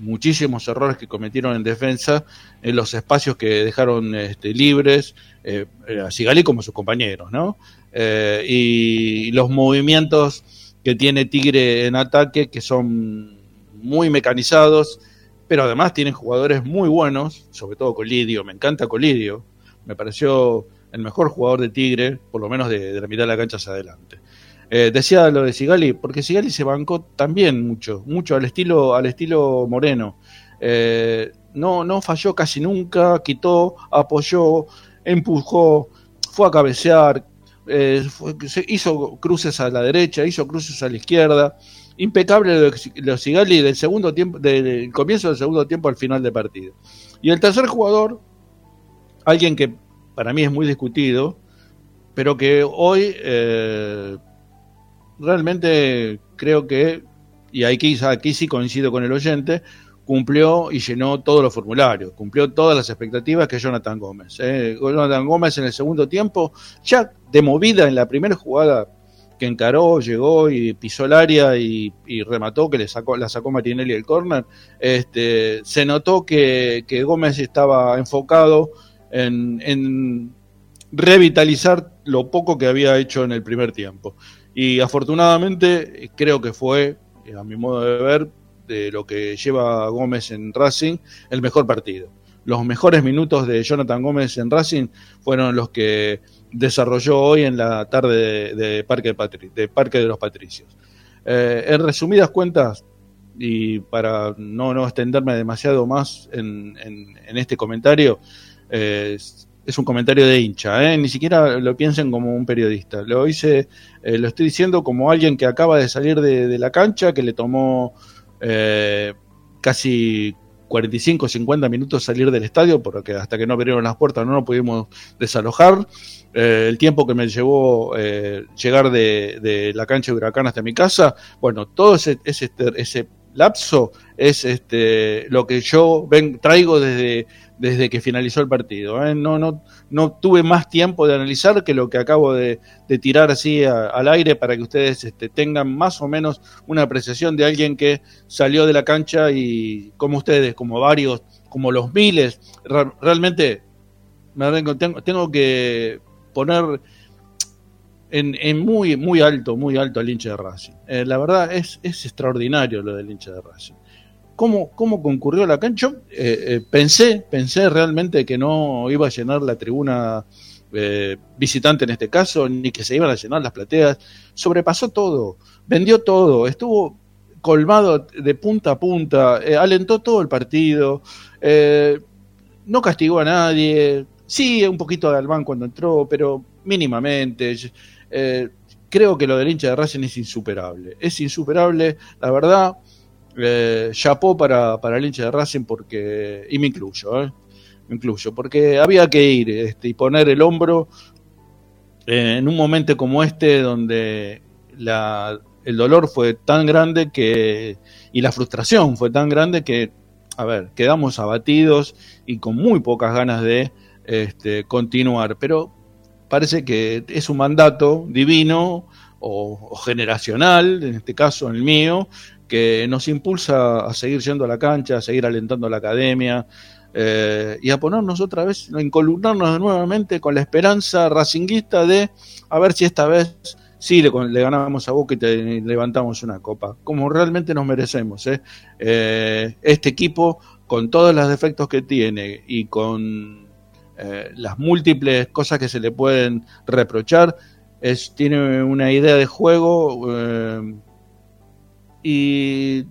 muchísimos errores que cometieron en defensa, en los espacios que dejaron este, libres, eh, a Sigali como sus compañeros, ¿no? Eh, y los movimientos que tiene Tigre en ataque, que son muy mecanizados, pero además tienen jugadores muy buenos, sobre todo Colidio, me encanta Colidio, me pareció el mejor jugador de Tigre, por lo menos de, la mitad de la cancha hacia adelante. Eh, decía lo de Sigali, porque Sigali se bancó también mucho, mucho al estilo, al estilo Moreno. Eh, no, no falló casi nunca, quitó, apoyó, empujó, fue a cabecear, eh, se- hizo cruces a la derecha, hizo cruces a la izquierda. Impecable lo de de Sigali del segundo tiempo, del comienzo del segundo tiempo al final del partido. Y el tercer jugador, alguien que para mí es muy discutido, pero que hoy eh, realmente creo que, y aquí, aquí sí coincido con el oyente, cumplió y llenó todos los formularios, cumplió todas las expectativas que Jonathan Gómez. ¿eh? Jonathan Gómez en el segundo tiempo, ya de movida en la primera jugada que encaró, llegó y pisó el área y, remató, que le sacó, la sacó Martinelli el córner, este, se notó que, que Gómez estaba enfocado en, en revitalizar lo poco que había hecho en el primer tiempo. Y afortunadamente creo que fue, a mi modo de ver, de lo que lleva Gómez en Racing, el mejor partido. Los mejores minutos de Jonathan Gómez en Racing fueron los que desarrolló hoy en la tarde de, Parque, de, Patri- de Parque de los Patricios. Eh, en resumidas cuentas, y para no, no extenderme demasiado más en, en- este comentario, eh, es, un comentario de hincha, ¿eh? ni siquiera lo piensen como un periodista. Lo hice, lo estoy diciendo como alguien que acaba de salir de la cancha, que le tomó eh, casi 45 50 minutos salir del estadio, porque hasta que no abrieron las puertas no nos pudimos desalojar. Eh, el tiempo que me llevó eh, llegar de, de la cancha de Huracán hasta mi casa, bueno, todo ese, ese, ese lapso es este, lo que yo ven, traigo desde, desde que finalizó el partido. ¿eh? No, no, no tuve más tiempo de analizar que lo que acabo de, tirar así al aire para que ustedes este, tengan más o menos una apreciación de alguien que salió de la cancha y como ustedes, como varios, como los miles, realmente me tengo, tengo que poner en, en muy, muy alto, muy alto al hincha de Racing. Eh, la verdad es, es extraordinario lo del hincha de Racing. cómo, cómo concurrió la cancha. Yo, eh, eh, pensé, pensé realmente que no iba a llenar la tribuna eh, visitante en este caso, ni que se iban a llenar las plateas. Sobrepasó todo, vendió todo, estuvo colmado de punta a punta, eh, alentó todo el partido, no castigó a nadie, sí, un poquito de Albán cuando entró, pero mínimamente. Eh, creo que lo del hincha de Racing es insuperable, es insuperable, la verdad. Eh, chapó para, para el hincha de Racing porque, y me incluyo, eh, me incluyo, porque había que ir este, y poner el hombro en un momento como este donde el dolor fue tan grande que y la frustración fue tan grande que a ver quedamos abatidos y con muy pocas ganas de este, continuar pero parece que es un mandato divino o, o generacional en este caso el mío que nos impulsa a seguir yendo a la cancha a seguir alentando a la academia eh, y a ponernos otra vez, a encolumnarnos nuevamente con la esperanza racinguista de a ver si esta vez sí le, le ganamos a Boca y te levantamos una copa, como realmente nos merecemos. ¿eh? Eh, este equipo, con todos los defectos que tiene y con eh, las múltiples cosas que se le pueden reprochar, es, tiene una idea de juego eh, y,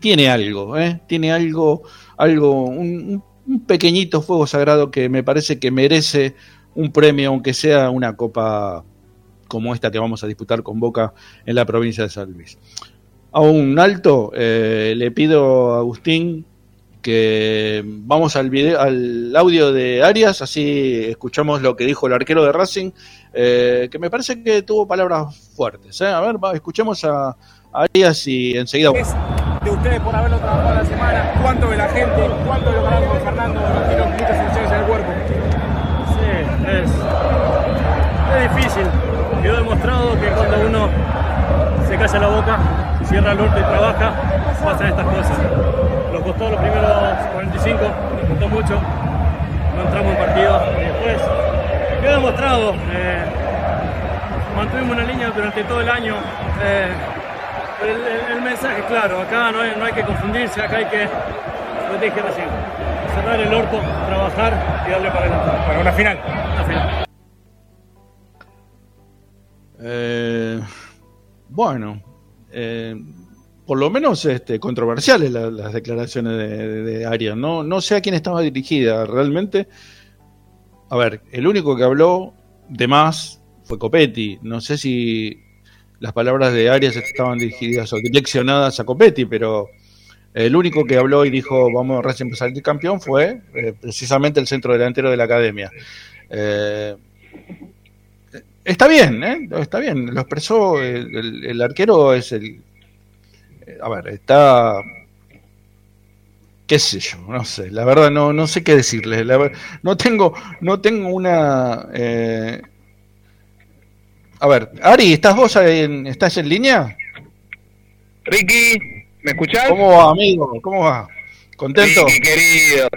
tiene algo, ¿eh? tiene algo, algo un, un pequeñito fuego sagrado que me parece que merece un premio, aunque sea una copa como esta que vamos a disputar con Boca en la provincia de San Luis. A un alto, le pido a Agustín que vamos al, video, al audio de Arias, así escuchamos lo que dijo el arquero de Racing, eh, que me parece que tuvo palabras fuertes. ¿eh? A ver, va, escuchemos a, a Arias y enseguida... de ustedes por haberlo trabajado la semana, cuánto de la gente, cuánto de lo que hablaba con Fernando, tiene muchas sensaciones en el cuerpo. Sí, es, es difícil. Quedó demostrado que cuando uno se calla la boca, cierra el orto y trabaja, pasan estas cosas. Nos costó los primeros 45, nos costó mucho, no entramos en partido y después quedó demostrado. Eh, mantuvimos una línea durante todo el año. Eh, el, el, el, mensaje es claro, acá no hay, no hay que confundirse, acá hay que, lo dije recién, cerrar el orto, trabajar y darle para adelante. Para una final. Una final. Eh, bueno, eh, por lo menos este, controversiales la, las declaraciones de, Arias. No, no sé a quién estaba dirigida realmente. A ver, el único que habló de más fue Copetti. No sé si las palabras de Arias estaban dirigidas o direccionadas a Copetti, pero el único que habló y dijo vamos a Racing a salir campeón fue eh, precisamente el centro delantero de la academia. Eh, está bien, ¿eh? está bien, lo expresó el, el, el, arquero es el a ver, está qué sé yo, no sé, la verdad no no sé qué decirles, la, no tengo no tengo una eh, a ver, Ari, ¿estás vos en, estás en línea? Ricky, ¿me escuchás? ¿Cómo va, amigo? ¿Cómo va? ¿Contento? Ricky, querido.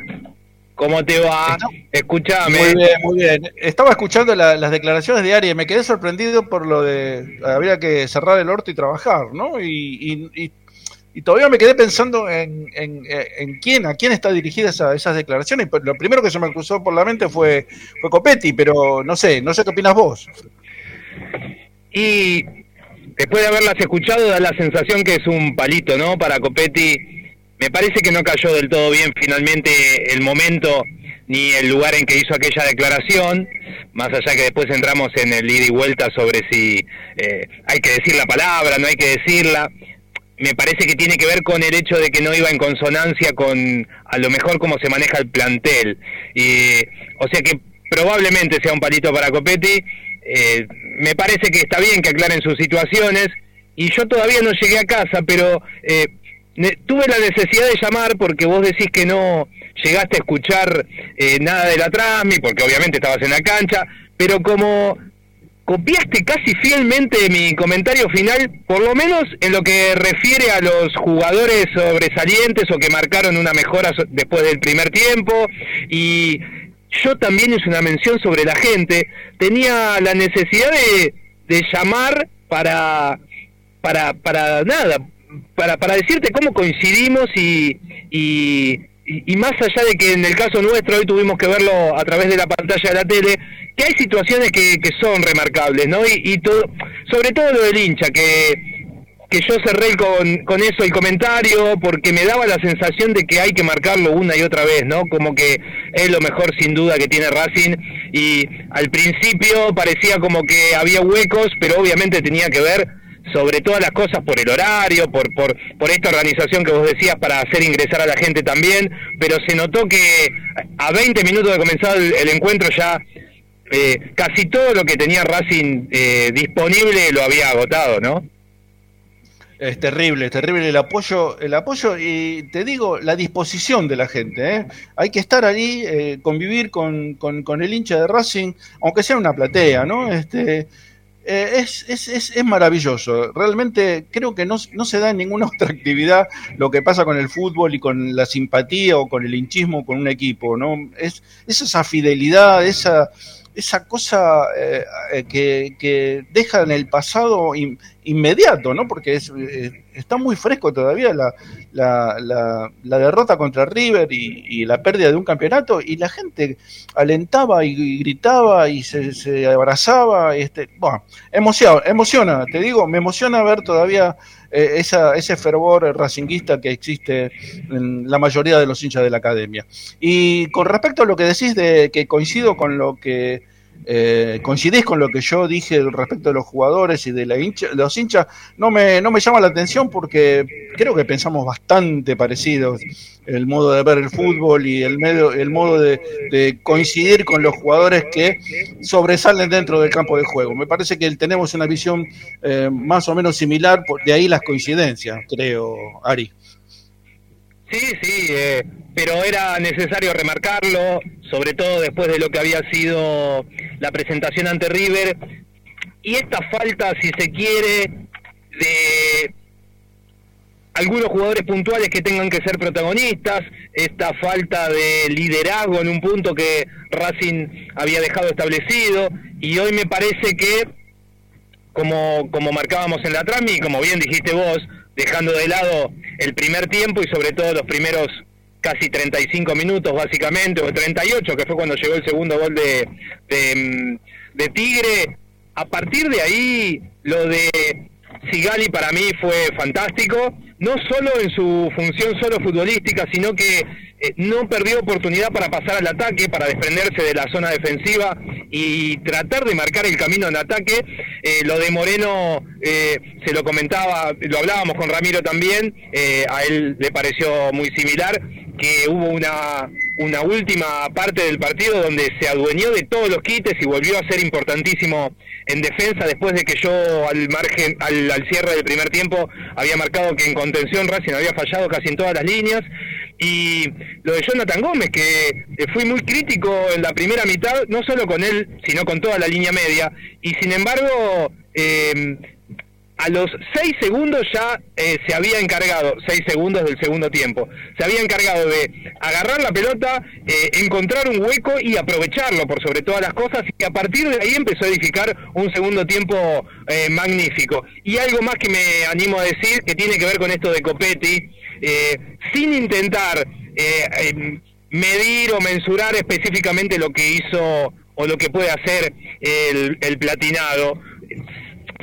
¿Cómo te va? Escúchame. Muy bien, muy bien. Estaba escuchando la, las declaraciones de Ari y me quedé sorprendido por lo de había que cerrar el orto y trabajar, ¿no? Y, y, y, y todavía me quedé pensando en, en, en, quién, a quién está dirigida esa, esas declaraciones. Lo primero que se me cruzó por la mente fue, fue Copetti, pero no sé, no sé qué opinas vos. Y después de haberlas escuchado da la sensación que es un palito, ¿no? Para Copetti. Me parece que no cayó del todo bien finalmente el momento ni el lugar en que hizo aquella declaración, más allá que después entramos en el ida y vuelta sobre si eh, hay que decir la palabra, no hay que decirla. Me parece que tiene que ver con el hecho de que no iba en consonancia con a lo mejor cómo se maneja el plantel. Y, o sea que probablemente sea un palito para Copetti. Eh, me parece que está bien que aclaren sus situaciones y yo todavía no llegué a casa, pero eh, tuve la necesidad de llamar porque vos decís que no llegaste a escuchar eh, nada de la Trasmi, porque obviamente estabas en la cancha, pero como copiaste casi fielmente mi comentario final, por lo menos en lo que refiere a los jugadores sobresalientes o que marcaron una mejora después del primer tiempo, y yo también hice una mención sobre la gente, tenía la necesidad de, de llamar para, para, para nada, para, para decirte cómo coincidimos y, y, y, más allá de que en el caso nuestro hoy tuvimos que verlo a través de la pantalla de la tele, que hay situaciones que, que son remarcables, ¿no? Y, y todo, sobre todo lo del hincha, que que yo cerré con, con eso el comentario porque me daba la sensación de que hay que marcarlo una y otra vez, ¿no? Como que es lo mejor sin duda que tiene Racing y al principio parecía como que había huecos, pero obviamente tenía que ver sobre todas las cosas por el horario, por, por, por esta organización que vos decías para hacer ingresar a la gente también, pero se notó que a 20 minutos de comenzar el, encuentro ya eh, casi todo lo que tenía Racing eh, disponible lo había agotado, ¿no? Es terrible, es terrible el apoyo, el apoyo y te digo, la disposición de la gente. ¿eh? Hay que estar ahí, eh, convivir con, con, con, el hincha de Racing, aunque sea una platea, ¿no? Este, eh, es, es, es, es, maravilloso. Realmente creo que no, no, se da en ninguna <laughs> otra actividad lo que pasa con el fútbol y con la simpatía o con el hinchismo con un equipo, ¿no? Es, es esa fidelidad, esa esa cosa eh, que, que, deja en el pasado in, inmediato, ¿no? Porque es, eh, está muy fresco todavía la, la, la, la derrota contra River y, y, la pérdida de un campeonato y la gente alentaba y, y gritaba y se, se abrazaba. Y este, bueno, emociona, emociona, te digo, me emociona ver todavía eh, esa, ese fervor racinguista que existe en la mayoría de los hinchas de la academia. Y con respecto a lo que decís de que coincido con lo que eh, coincidís con lo que yo dije respecto de los jugadores y de, la hincha, los hinchas, no me, llama la atención porque creo que pensamos bastante parecidos el modo de ver el fútbol y el, medio, el modo de, de coincidir con los jugadores que sobresalen dentro del campo de juego. Me parece que tenemos una visión eh, más o menos similar, de ahí las coincidencias, creo, Ari. Sí, sí, eh, pero era necesario remarcarlo, sobre todo después de lo que había sido la presentación ante River, y esta falta, si se quiere, de algunos jugadores puntuales que tengan que ser protagonistas, esta falta de liderazgo en un punto que Racing había dejado establecido, y hoy me parece que, como, como marcábamos en la trami, y como bien dijiste vos, dejando de lado el primer tiempo y sobre todo los primeros casi 35 minutos básicamente, o 38, que fue cuando llegó el segundo gol de, de, de Tigre. A partir de ahí, lo de Sigali para mí fue fantástico, no solo en su función solo futbolística, sino que eh, no perdió oportunidad para pasar al ataque, para desprenderse de la zona defensiva y tratar de marcar el camino en ataque. Eh, lo de Moreno eh, se lo comentaba, lo hablábamos con Ramiro también, eh, a él le pareció muy similar, que hubo una, una última parte del partido donde se adueñó de todos los quites y volvió a ser importantísimo en defensa después de que yo al margen, al, al cierre del primer tiempo había marcado que en contención Racing había fallado casi en todas las líneas. Y lo de Jonathan Gómez, que fui muy crítico en la primera mitad, no solo con él, sino con toda la línea media, y sin embargo, eh, a los seis segundos ya eh, se había encargado, seis segundos del segundo tiempo, se había encargado de agarrar la pelota, eh, encontrar un hueco y aprovecharlo por sobre todas las cosas, y a partir de ahí empezó a edificar un segundo tiempo eh, magnífico. Y algo más que me animo a decir, que tiene que ver con esto de Copetti, sin intentar medir o mensurar específicamente lo que hizo o lo que puede hacer el platinado,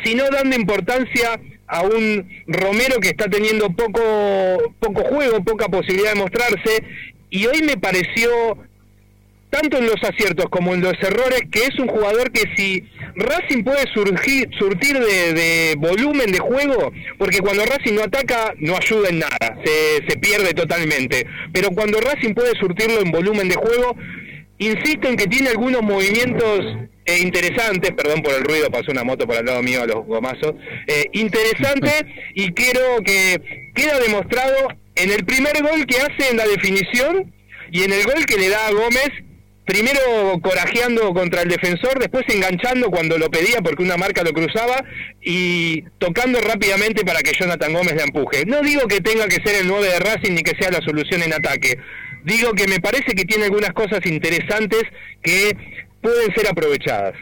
sino dando importancia a un Romero que está teniendo poco, poco juego, poca posibilidad de mostrarse, y hoy me pareció, tanto en los aciertos como en los errores, que es un jugador que si Racing puede surgir, surtir de, volumen de juego, porque cuando Racing no ataca no ayuda en nada, se, se pierde totalmente, pero cuando Racing puede surtirlo en volumen de juego, insisto en que tiene algunos movimientos eh, interesantes, perdón por el ruido, pasó una moto por al lado mío a los gomazos, eh, interesante y creo que queda demostrado en el primer gol que hace en la definición y en el gol que le da a Gómez, primero corajeando contra el defensor, después enganchando cuando lo pedía porque una marca lo cruzaba y tocando rápidamente para que Jonathan Gómez la empuje. No digo que tenga que ser el 9 de Racing ni que sea la solución en ataque, digo que me parece que tiene algunas cosas interesantes que pueden ser aprovechadas.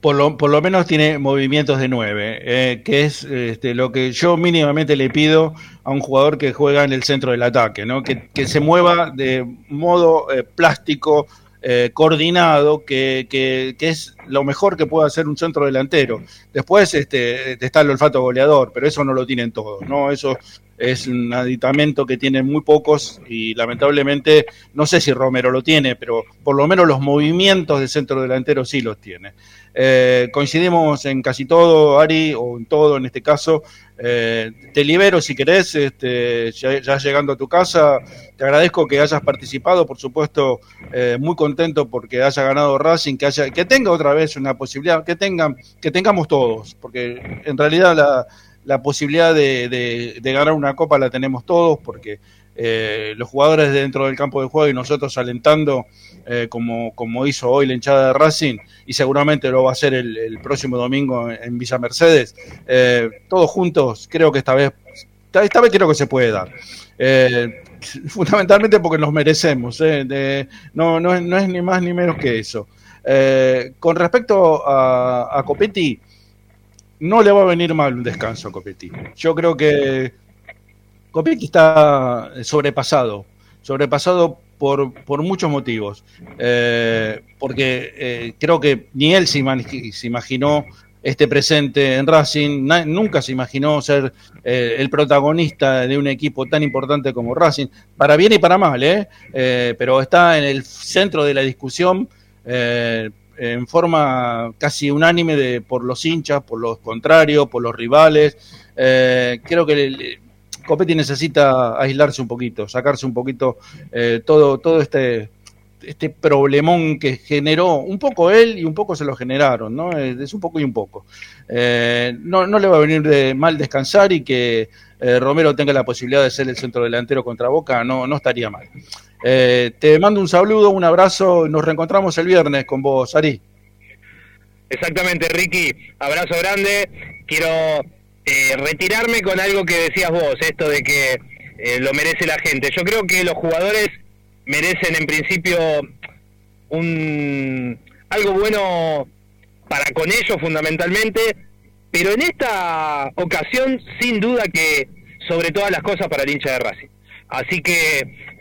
Por lo, por lo menos tiene movimientos de nueve, eh, que es este, lo que yo mínimamente le pido a un jugador que juega en el centro del ataque, ¿no? que, que se mueva de modo eh, plástico, eh, coordinado, que, que, que, es lo mejor que puede hacer un centro delantero. Después este, está el olfato goleador, pero eso no lo tienen todos, ¿no? Eso es un aditamento que tienen muy pocos y lamentablemente no sé si Romero lo tiene, pero por lo menos los movimientos de centro delantero sí los tiene. Eh, coincidimos en casi todo, Ari, o en todo en este caso. Eh, te libero si querés, este, ya, llegando a tu casa. Te agradezco que hayas participado, por supuesto, eh, muy contento porque haya ganado Racing, que haya, que tenga otra vez una posibilidad, que tengan, que tengamos todos, porque en realidad la, la posibilidad de, ganar una copa la tenemos todos, porque eh, los jugadores dentro del campo de juego y nosotros alentando, eh, como, como hizo hoy la hinchada de Racing, y seguramente lo va a hacer el, el próximo domingo en, Villa Mercedes, eh, todos juntos, creo que esta vez, esta vez creo que se puede dar. <laughs> Fundamentalmente porque nos merecemos, de, no, no, no, es ni más ni menos que eso. con respecto a Copetti, no le va a venir mal un descanso a Copetti. Yo creo que Copetti está sobrepasado, sobrepasado por, por muchos motivos, eh, porque eh, creo que ni él se, imaginó este presente en Racing, nunca se imaginó ser eh, el protagonista de un equipo tan importante como Racing, para bien y para mal, ¿eh? pero está en el centro de la discusión en forma casi unánime de, por los hinchas, por los contrarios, por los rivales. Eh, creo que el, Copetti necesita aislarse un poquito, sacarse un poquito eh, todo, todo este, este problemón que generó un poco él y un poco se lo generaron, ¿no? Es un poco y un poco. Eh, no, no le va a venir de mal descansar y que eh, Romero tenga la posibilidad de ser el centro delantero contra Boca, no, no estaría mal. Eh, te mando un saludo, un abrazo, nos reencontramos el viernes con vos, Ari. Exactamente, Ricky, abrazo grande. Quiero eh, retirarme con algo que decías vos, esto de que eh, lo merece la gente. Yo creo que los jugadores merecen en principio un algo bueno para con ellos fundamentalmente, pero en esta ocasión sin duda que sobre todas las cosas para el hincha de Racing. Así que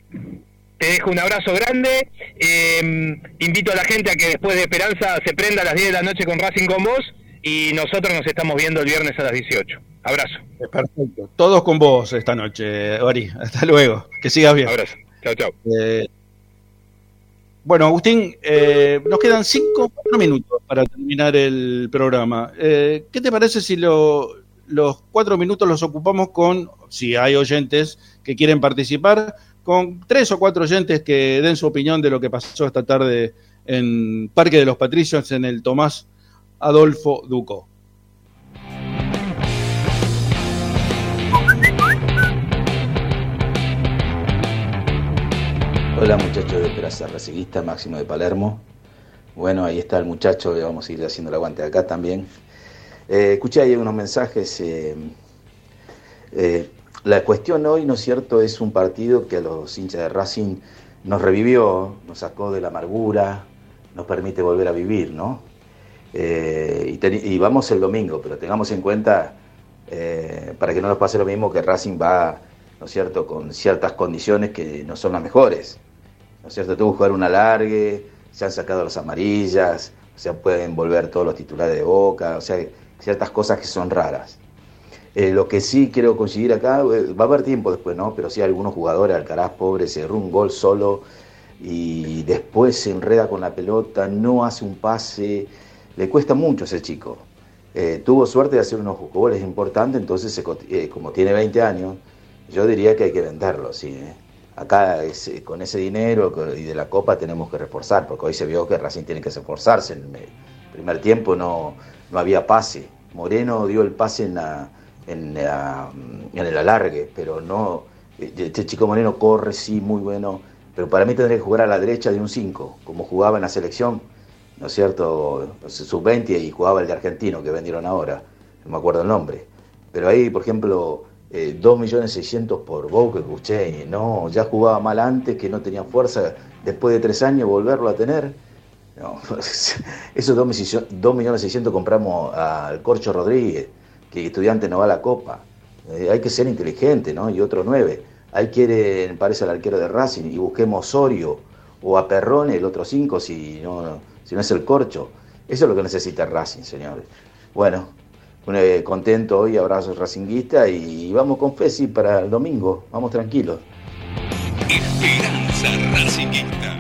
te dejo un abrazo grande. Eh, invito a la gente a que después de Esperanza se prenda a las 10 de la noche con Racing con vos y nosotros nos estamos viendo el viernes a las 18. Abrazo. Perfecto. Todos con vos esta noche, Ori. <laughs> Hasta luego. Que sigas bien. Abrazo. Chao, chao. Eh, bueno, Agustín, eh, nos quedan 5 minutos para terminar el programa. Eh, ¿Qué te parece si lo, los cuatro minutos los ocupamos con, si hay oyentes que quieren participar, con tres o cuatro oyentes que den su opinión de lo que pasó esta tarde en Parque de los Patricios en el Tomás Adolfo Duco. Hola muchachos de Esperanza Raciguista, Máximo de Palermo. Bueno, ahí está el muchacho, vamos a ir haciendo el aguante acá también. Eh, escuché ahí unos mensajes. Eh, eh, la cuestión hoy, ¿no es cierto?, es un partido que a los hinchas de Racing nos revivió, nos sacó de la amargura, nos permite volver a vivir, ¿no? Eh, y, y, vamos el domingo, pero tengamos en cuenta, eh, para que no nos pase lo mismo, que Racing va, ¿no es cierto?, con ciertas condiciones que no son las mejores, ¿no es cierto? Tuvo que jugar un alargue, se han sacado las amarillas, o sea, pueden volver todos los titulares de boca, o sea, ciertas cosas que son raras. Eh, lo que sí quiero conseguir acá, eh, va a haber tiempo después, ¿no? Pero sí algunos jugadores, Alcaraz pobre, se erró un gol solo y después se enreda con la pelota, no hace un pase, le cuesta mucho a ese chico. Eh, tuvo suerte de hacer unos goles importantes, entonces se, como tiene 20 años, yo diría que hay que venderlo, sí. Acá con ese dinero y de la Copa tenemos que reforzar, porque hoy se vio que Racing tiene que esforzarse. En el primer tiempo no, no había pase. Moreno dio el pase en la en, la, en, el alargue, pero no. Este chico Moreno corre, sí, muy bueno, pero para mí tendría que jugar a la derecha de un 5, como jugaba en la selección, ¿no es cierto? Sub-20 y jugaba el de argentino que vendieron ahora, no me acuerdo el nombre. Pero ahí, por ejemplo, eh, 2.600.000 por Boca, escuché, no, ya jugaba mal antes, que no tenía fuerza, después de tres años volverlo a tener. No, <laughs> esos 2.600.000 compramos al Corcho Rodríguez que estudiante no va a la copa. Eh, hay que ser inteligente, ¿no? Y otro nueve. Ahí quiere, parece, el arquero de Racing y busquemos Osorio o a Perrone, el otro cinco, si no, si no es el corcho. Eso es lo que necesita Racing, señores. Bueno, eh, contento hoy, abrazo racinguista y vamos con Fesi para el domingo. Vamos tranquilos. Esperanza Racinguista.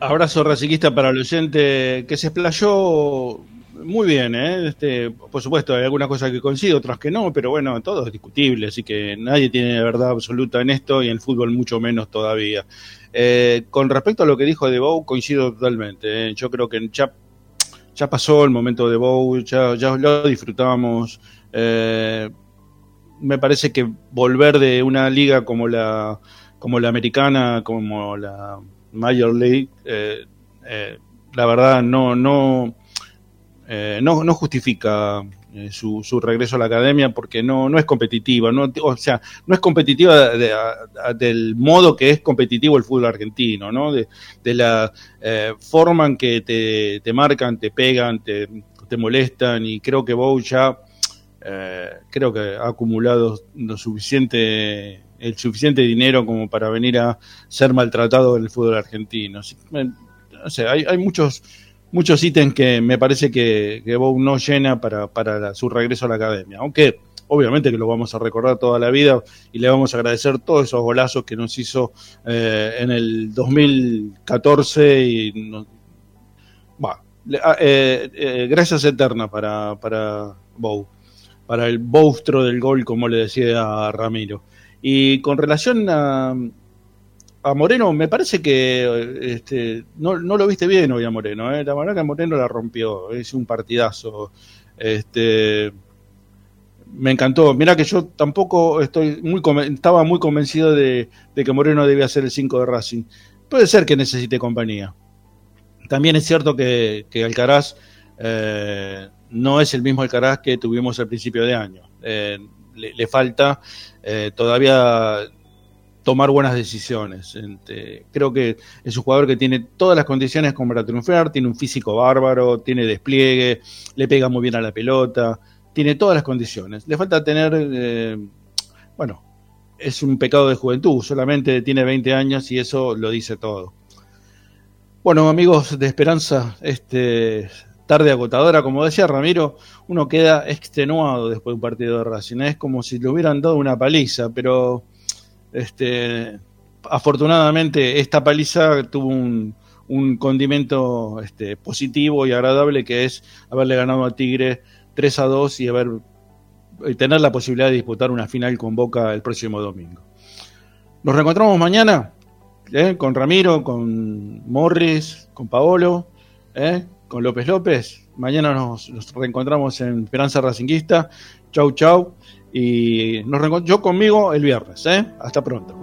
Abrazo racinguista para el oyente que se explayó muy bien, ¿eh? Este, por supuesto, hay algunas cosas que coincido, otras que no, pero bueno, todo es discutible, así que nadie tiene verdad absoluta en esto y en el fútbol mucho menos todavía. Eh, con respecto a lo que dijo de Bow, coincido totalmente. ¿eh? Yo creo que ya, ya pasó el momento de Bow, ya, ya lo disfrutamos. Eh, me parece que volver de una liga como la, como la americana, como la Major League, eh, la verdad no, no, eh, no, justifica eh, su, su regreso a la academia porque no, no es competitiva, no, o sea, no es competitiva de- del modo que es competitivo el fútbol argentino, ¿no? De, la eh, forma en que te, marcan, te pegan, te, te molestan y creo que Bow ya eh, creo que ha acumulado lo suficiente el suficiente dinero como para venir a ser maltratado en el fútbol argentino. Eh, hay muchos muchos ítems que me parece que, que Bow no llena para, para su regreso a la academia. Aunque obviamente que lo vamos a recordar toda la vida y le vamos a agradecer todos esos golazos que nos hizo eh, en el 2014 y bah, ah, eh, eh, gracias eternas para, para Bow, para el monstruo del gol, como le decía a Ramiro. Y con relación a, a Moreno, me parece que este, no, no lo viste bien hoy a Moreno. ¿eh? La verdad que Moreno la rompió, es un partidazo. Este, me encantó. Mira que yo tampoco estoy muy estaba muy convencido de, que Moreno debía ser el 5 de Racing. Puede ser que necesite compañía. También es cierto que, Alcaraz eh, no es el mismo Alcaraz que tuvimos al principio de año. Eh, le, falta todavía tomar buenas decisiones. Este, creo que es un jugador que tiene todas las condiciones para triunfar, tiene un físico bárbaro, tiene despliegue, le pega muy bien a la pelota, tiene todas las condiciones. Le falta tener, eh, bueno, es un pecado de juventud, solamente tiene 20 años y eso lo dice todo. Bueno, amigos de Esperanza, este tarde agotadora, como decía Ramiro, uno queda extenuado después de un partido de Racing. Es como si le hubieran dado una paliza, pero este, afortunadamente esta paliza tuvo un, condimento este, positivo y agradable que es haberle ganado a Tigre 3 a 2 y haber y tener la posibilidad de disputar una final con Boca el próximo domingo. Nos reencontramos mañana ¿eh? con Ramiro, con Morris, con Paolo, ¿eh? con López López. Mañana nos, nos reencontramos en Esperanza Racinguista. Chau, chau. Y nos reencontramos yo conmigo el viernes. ¿eh? Hasta pronto.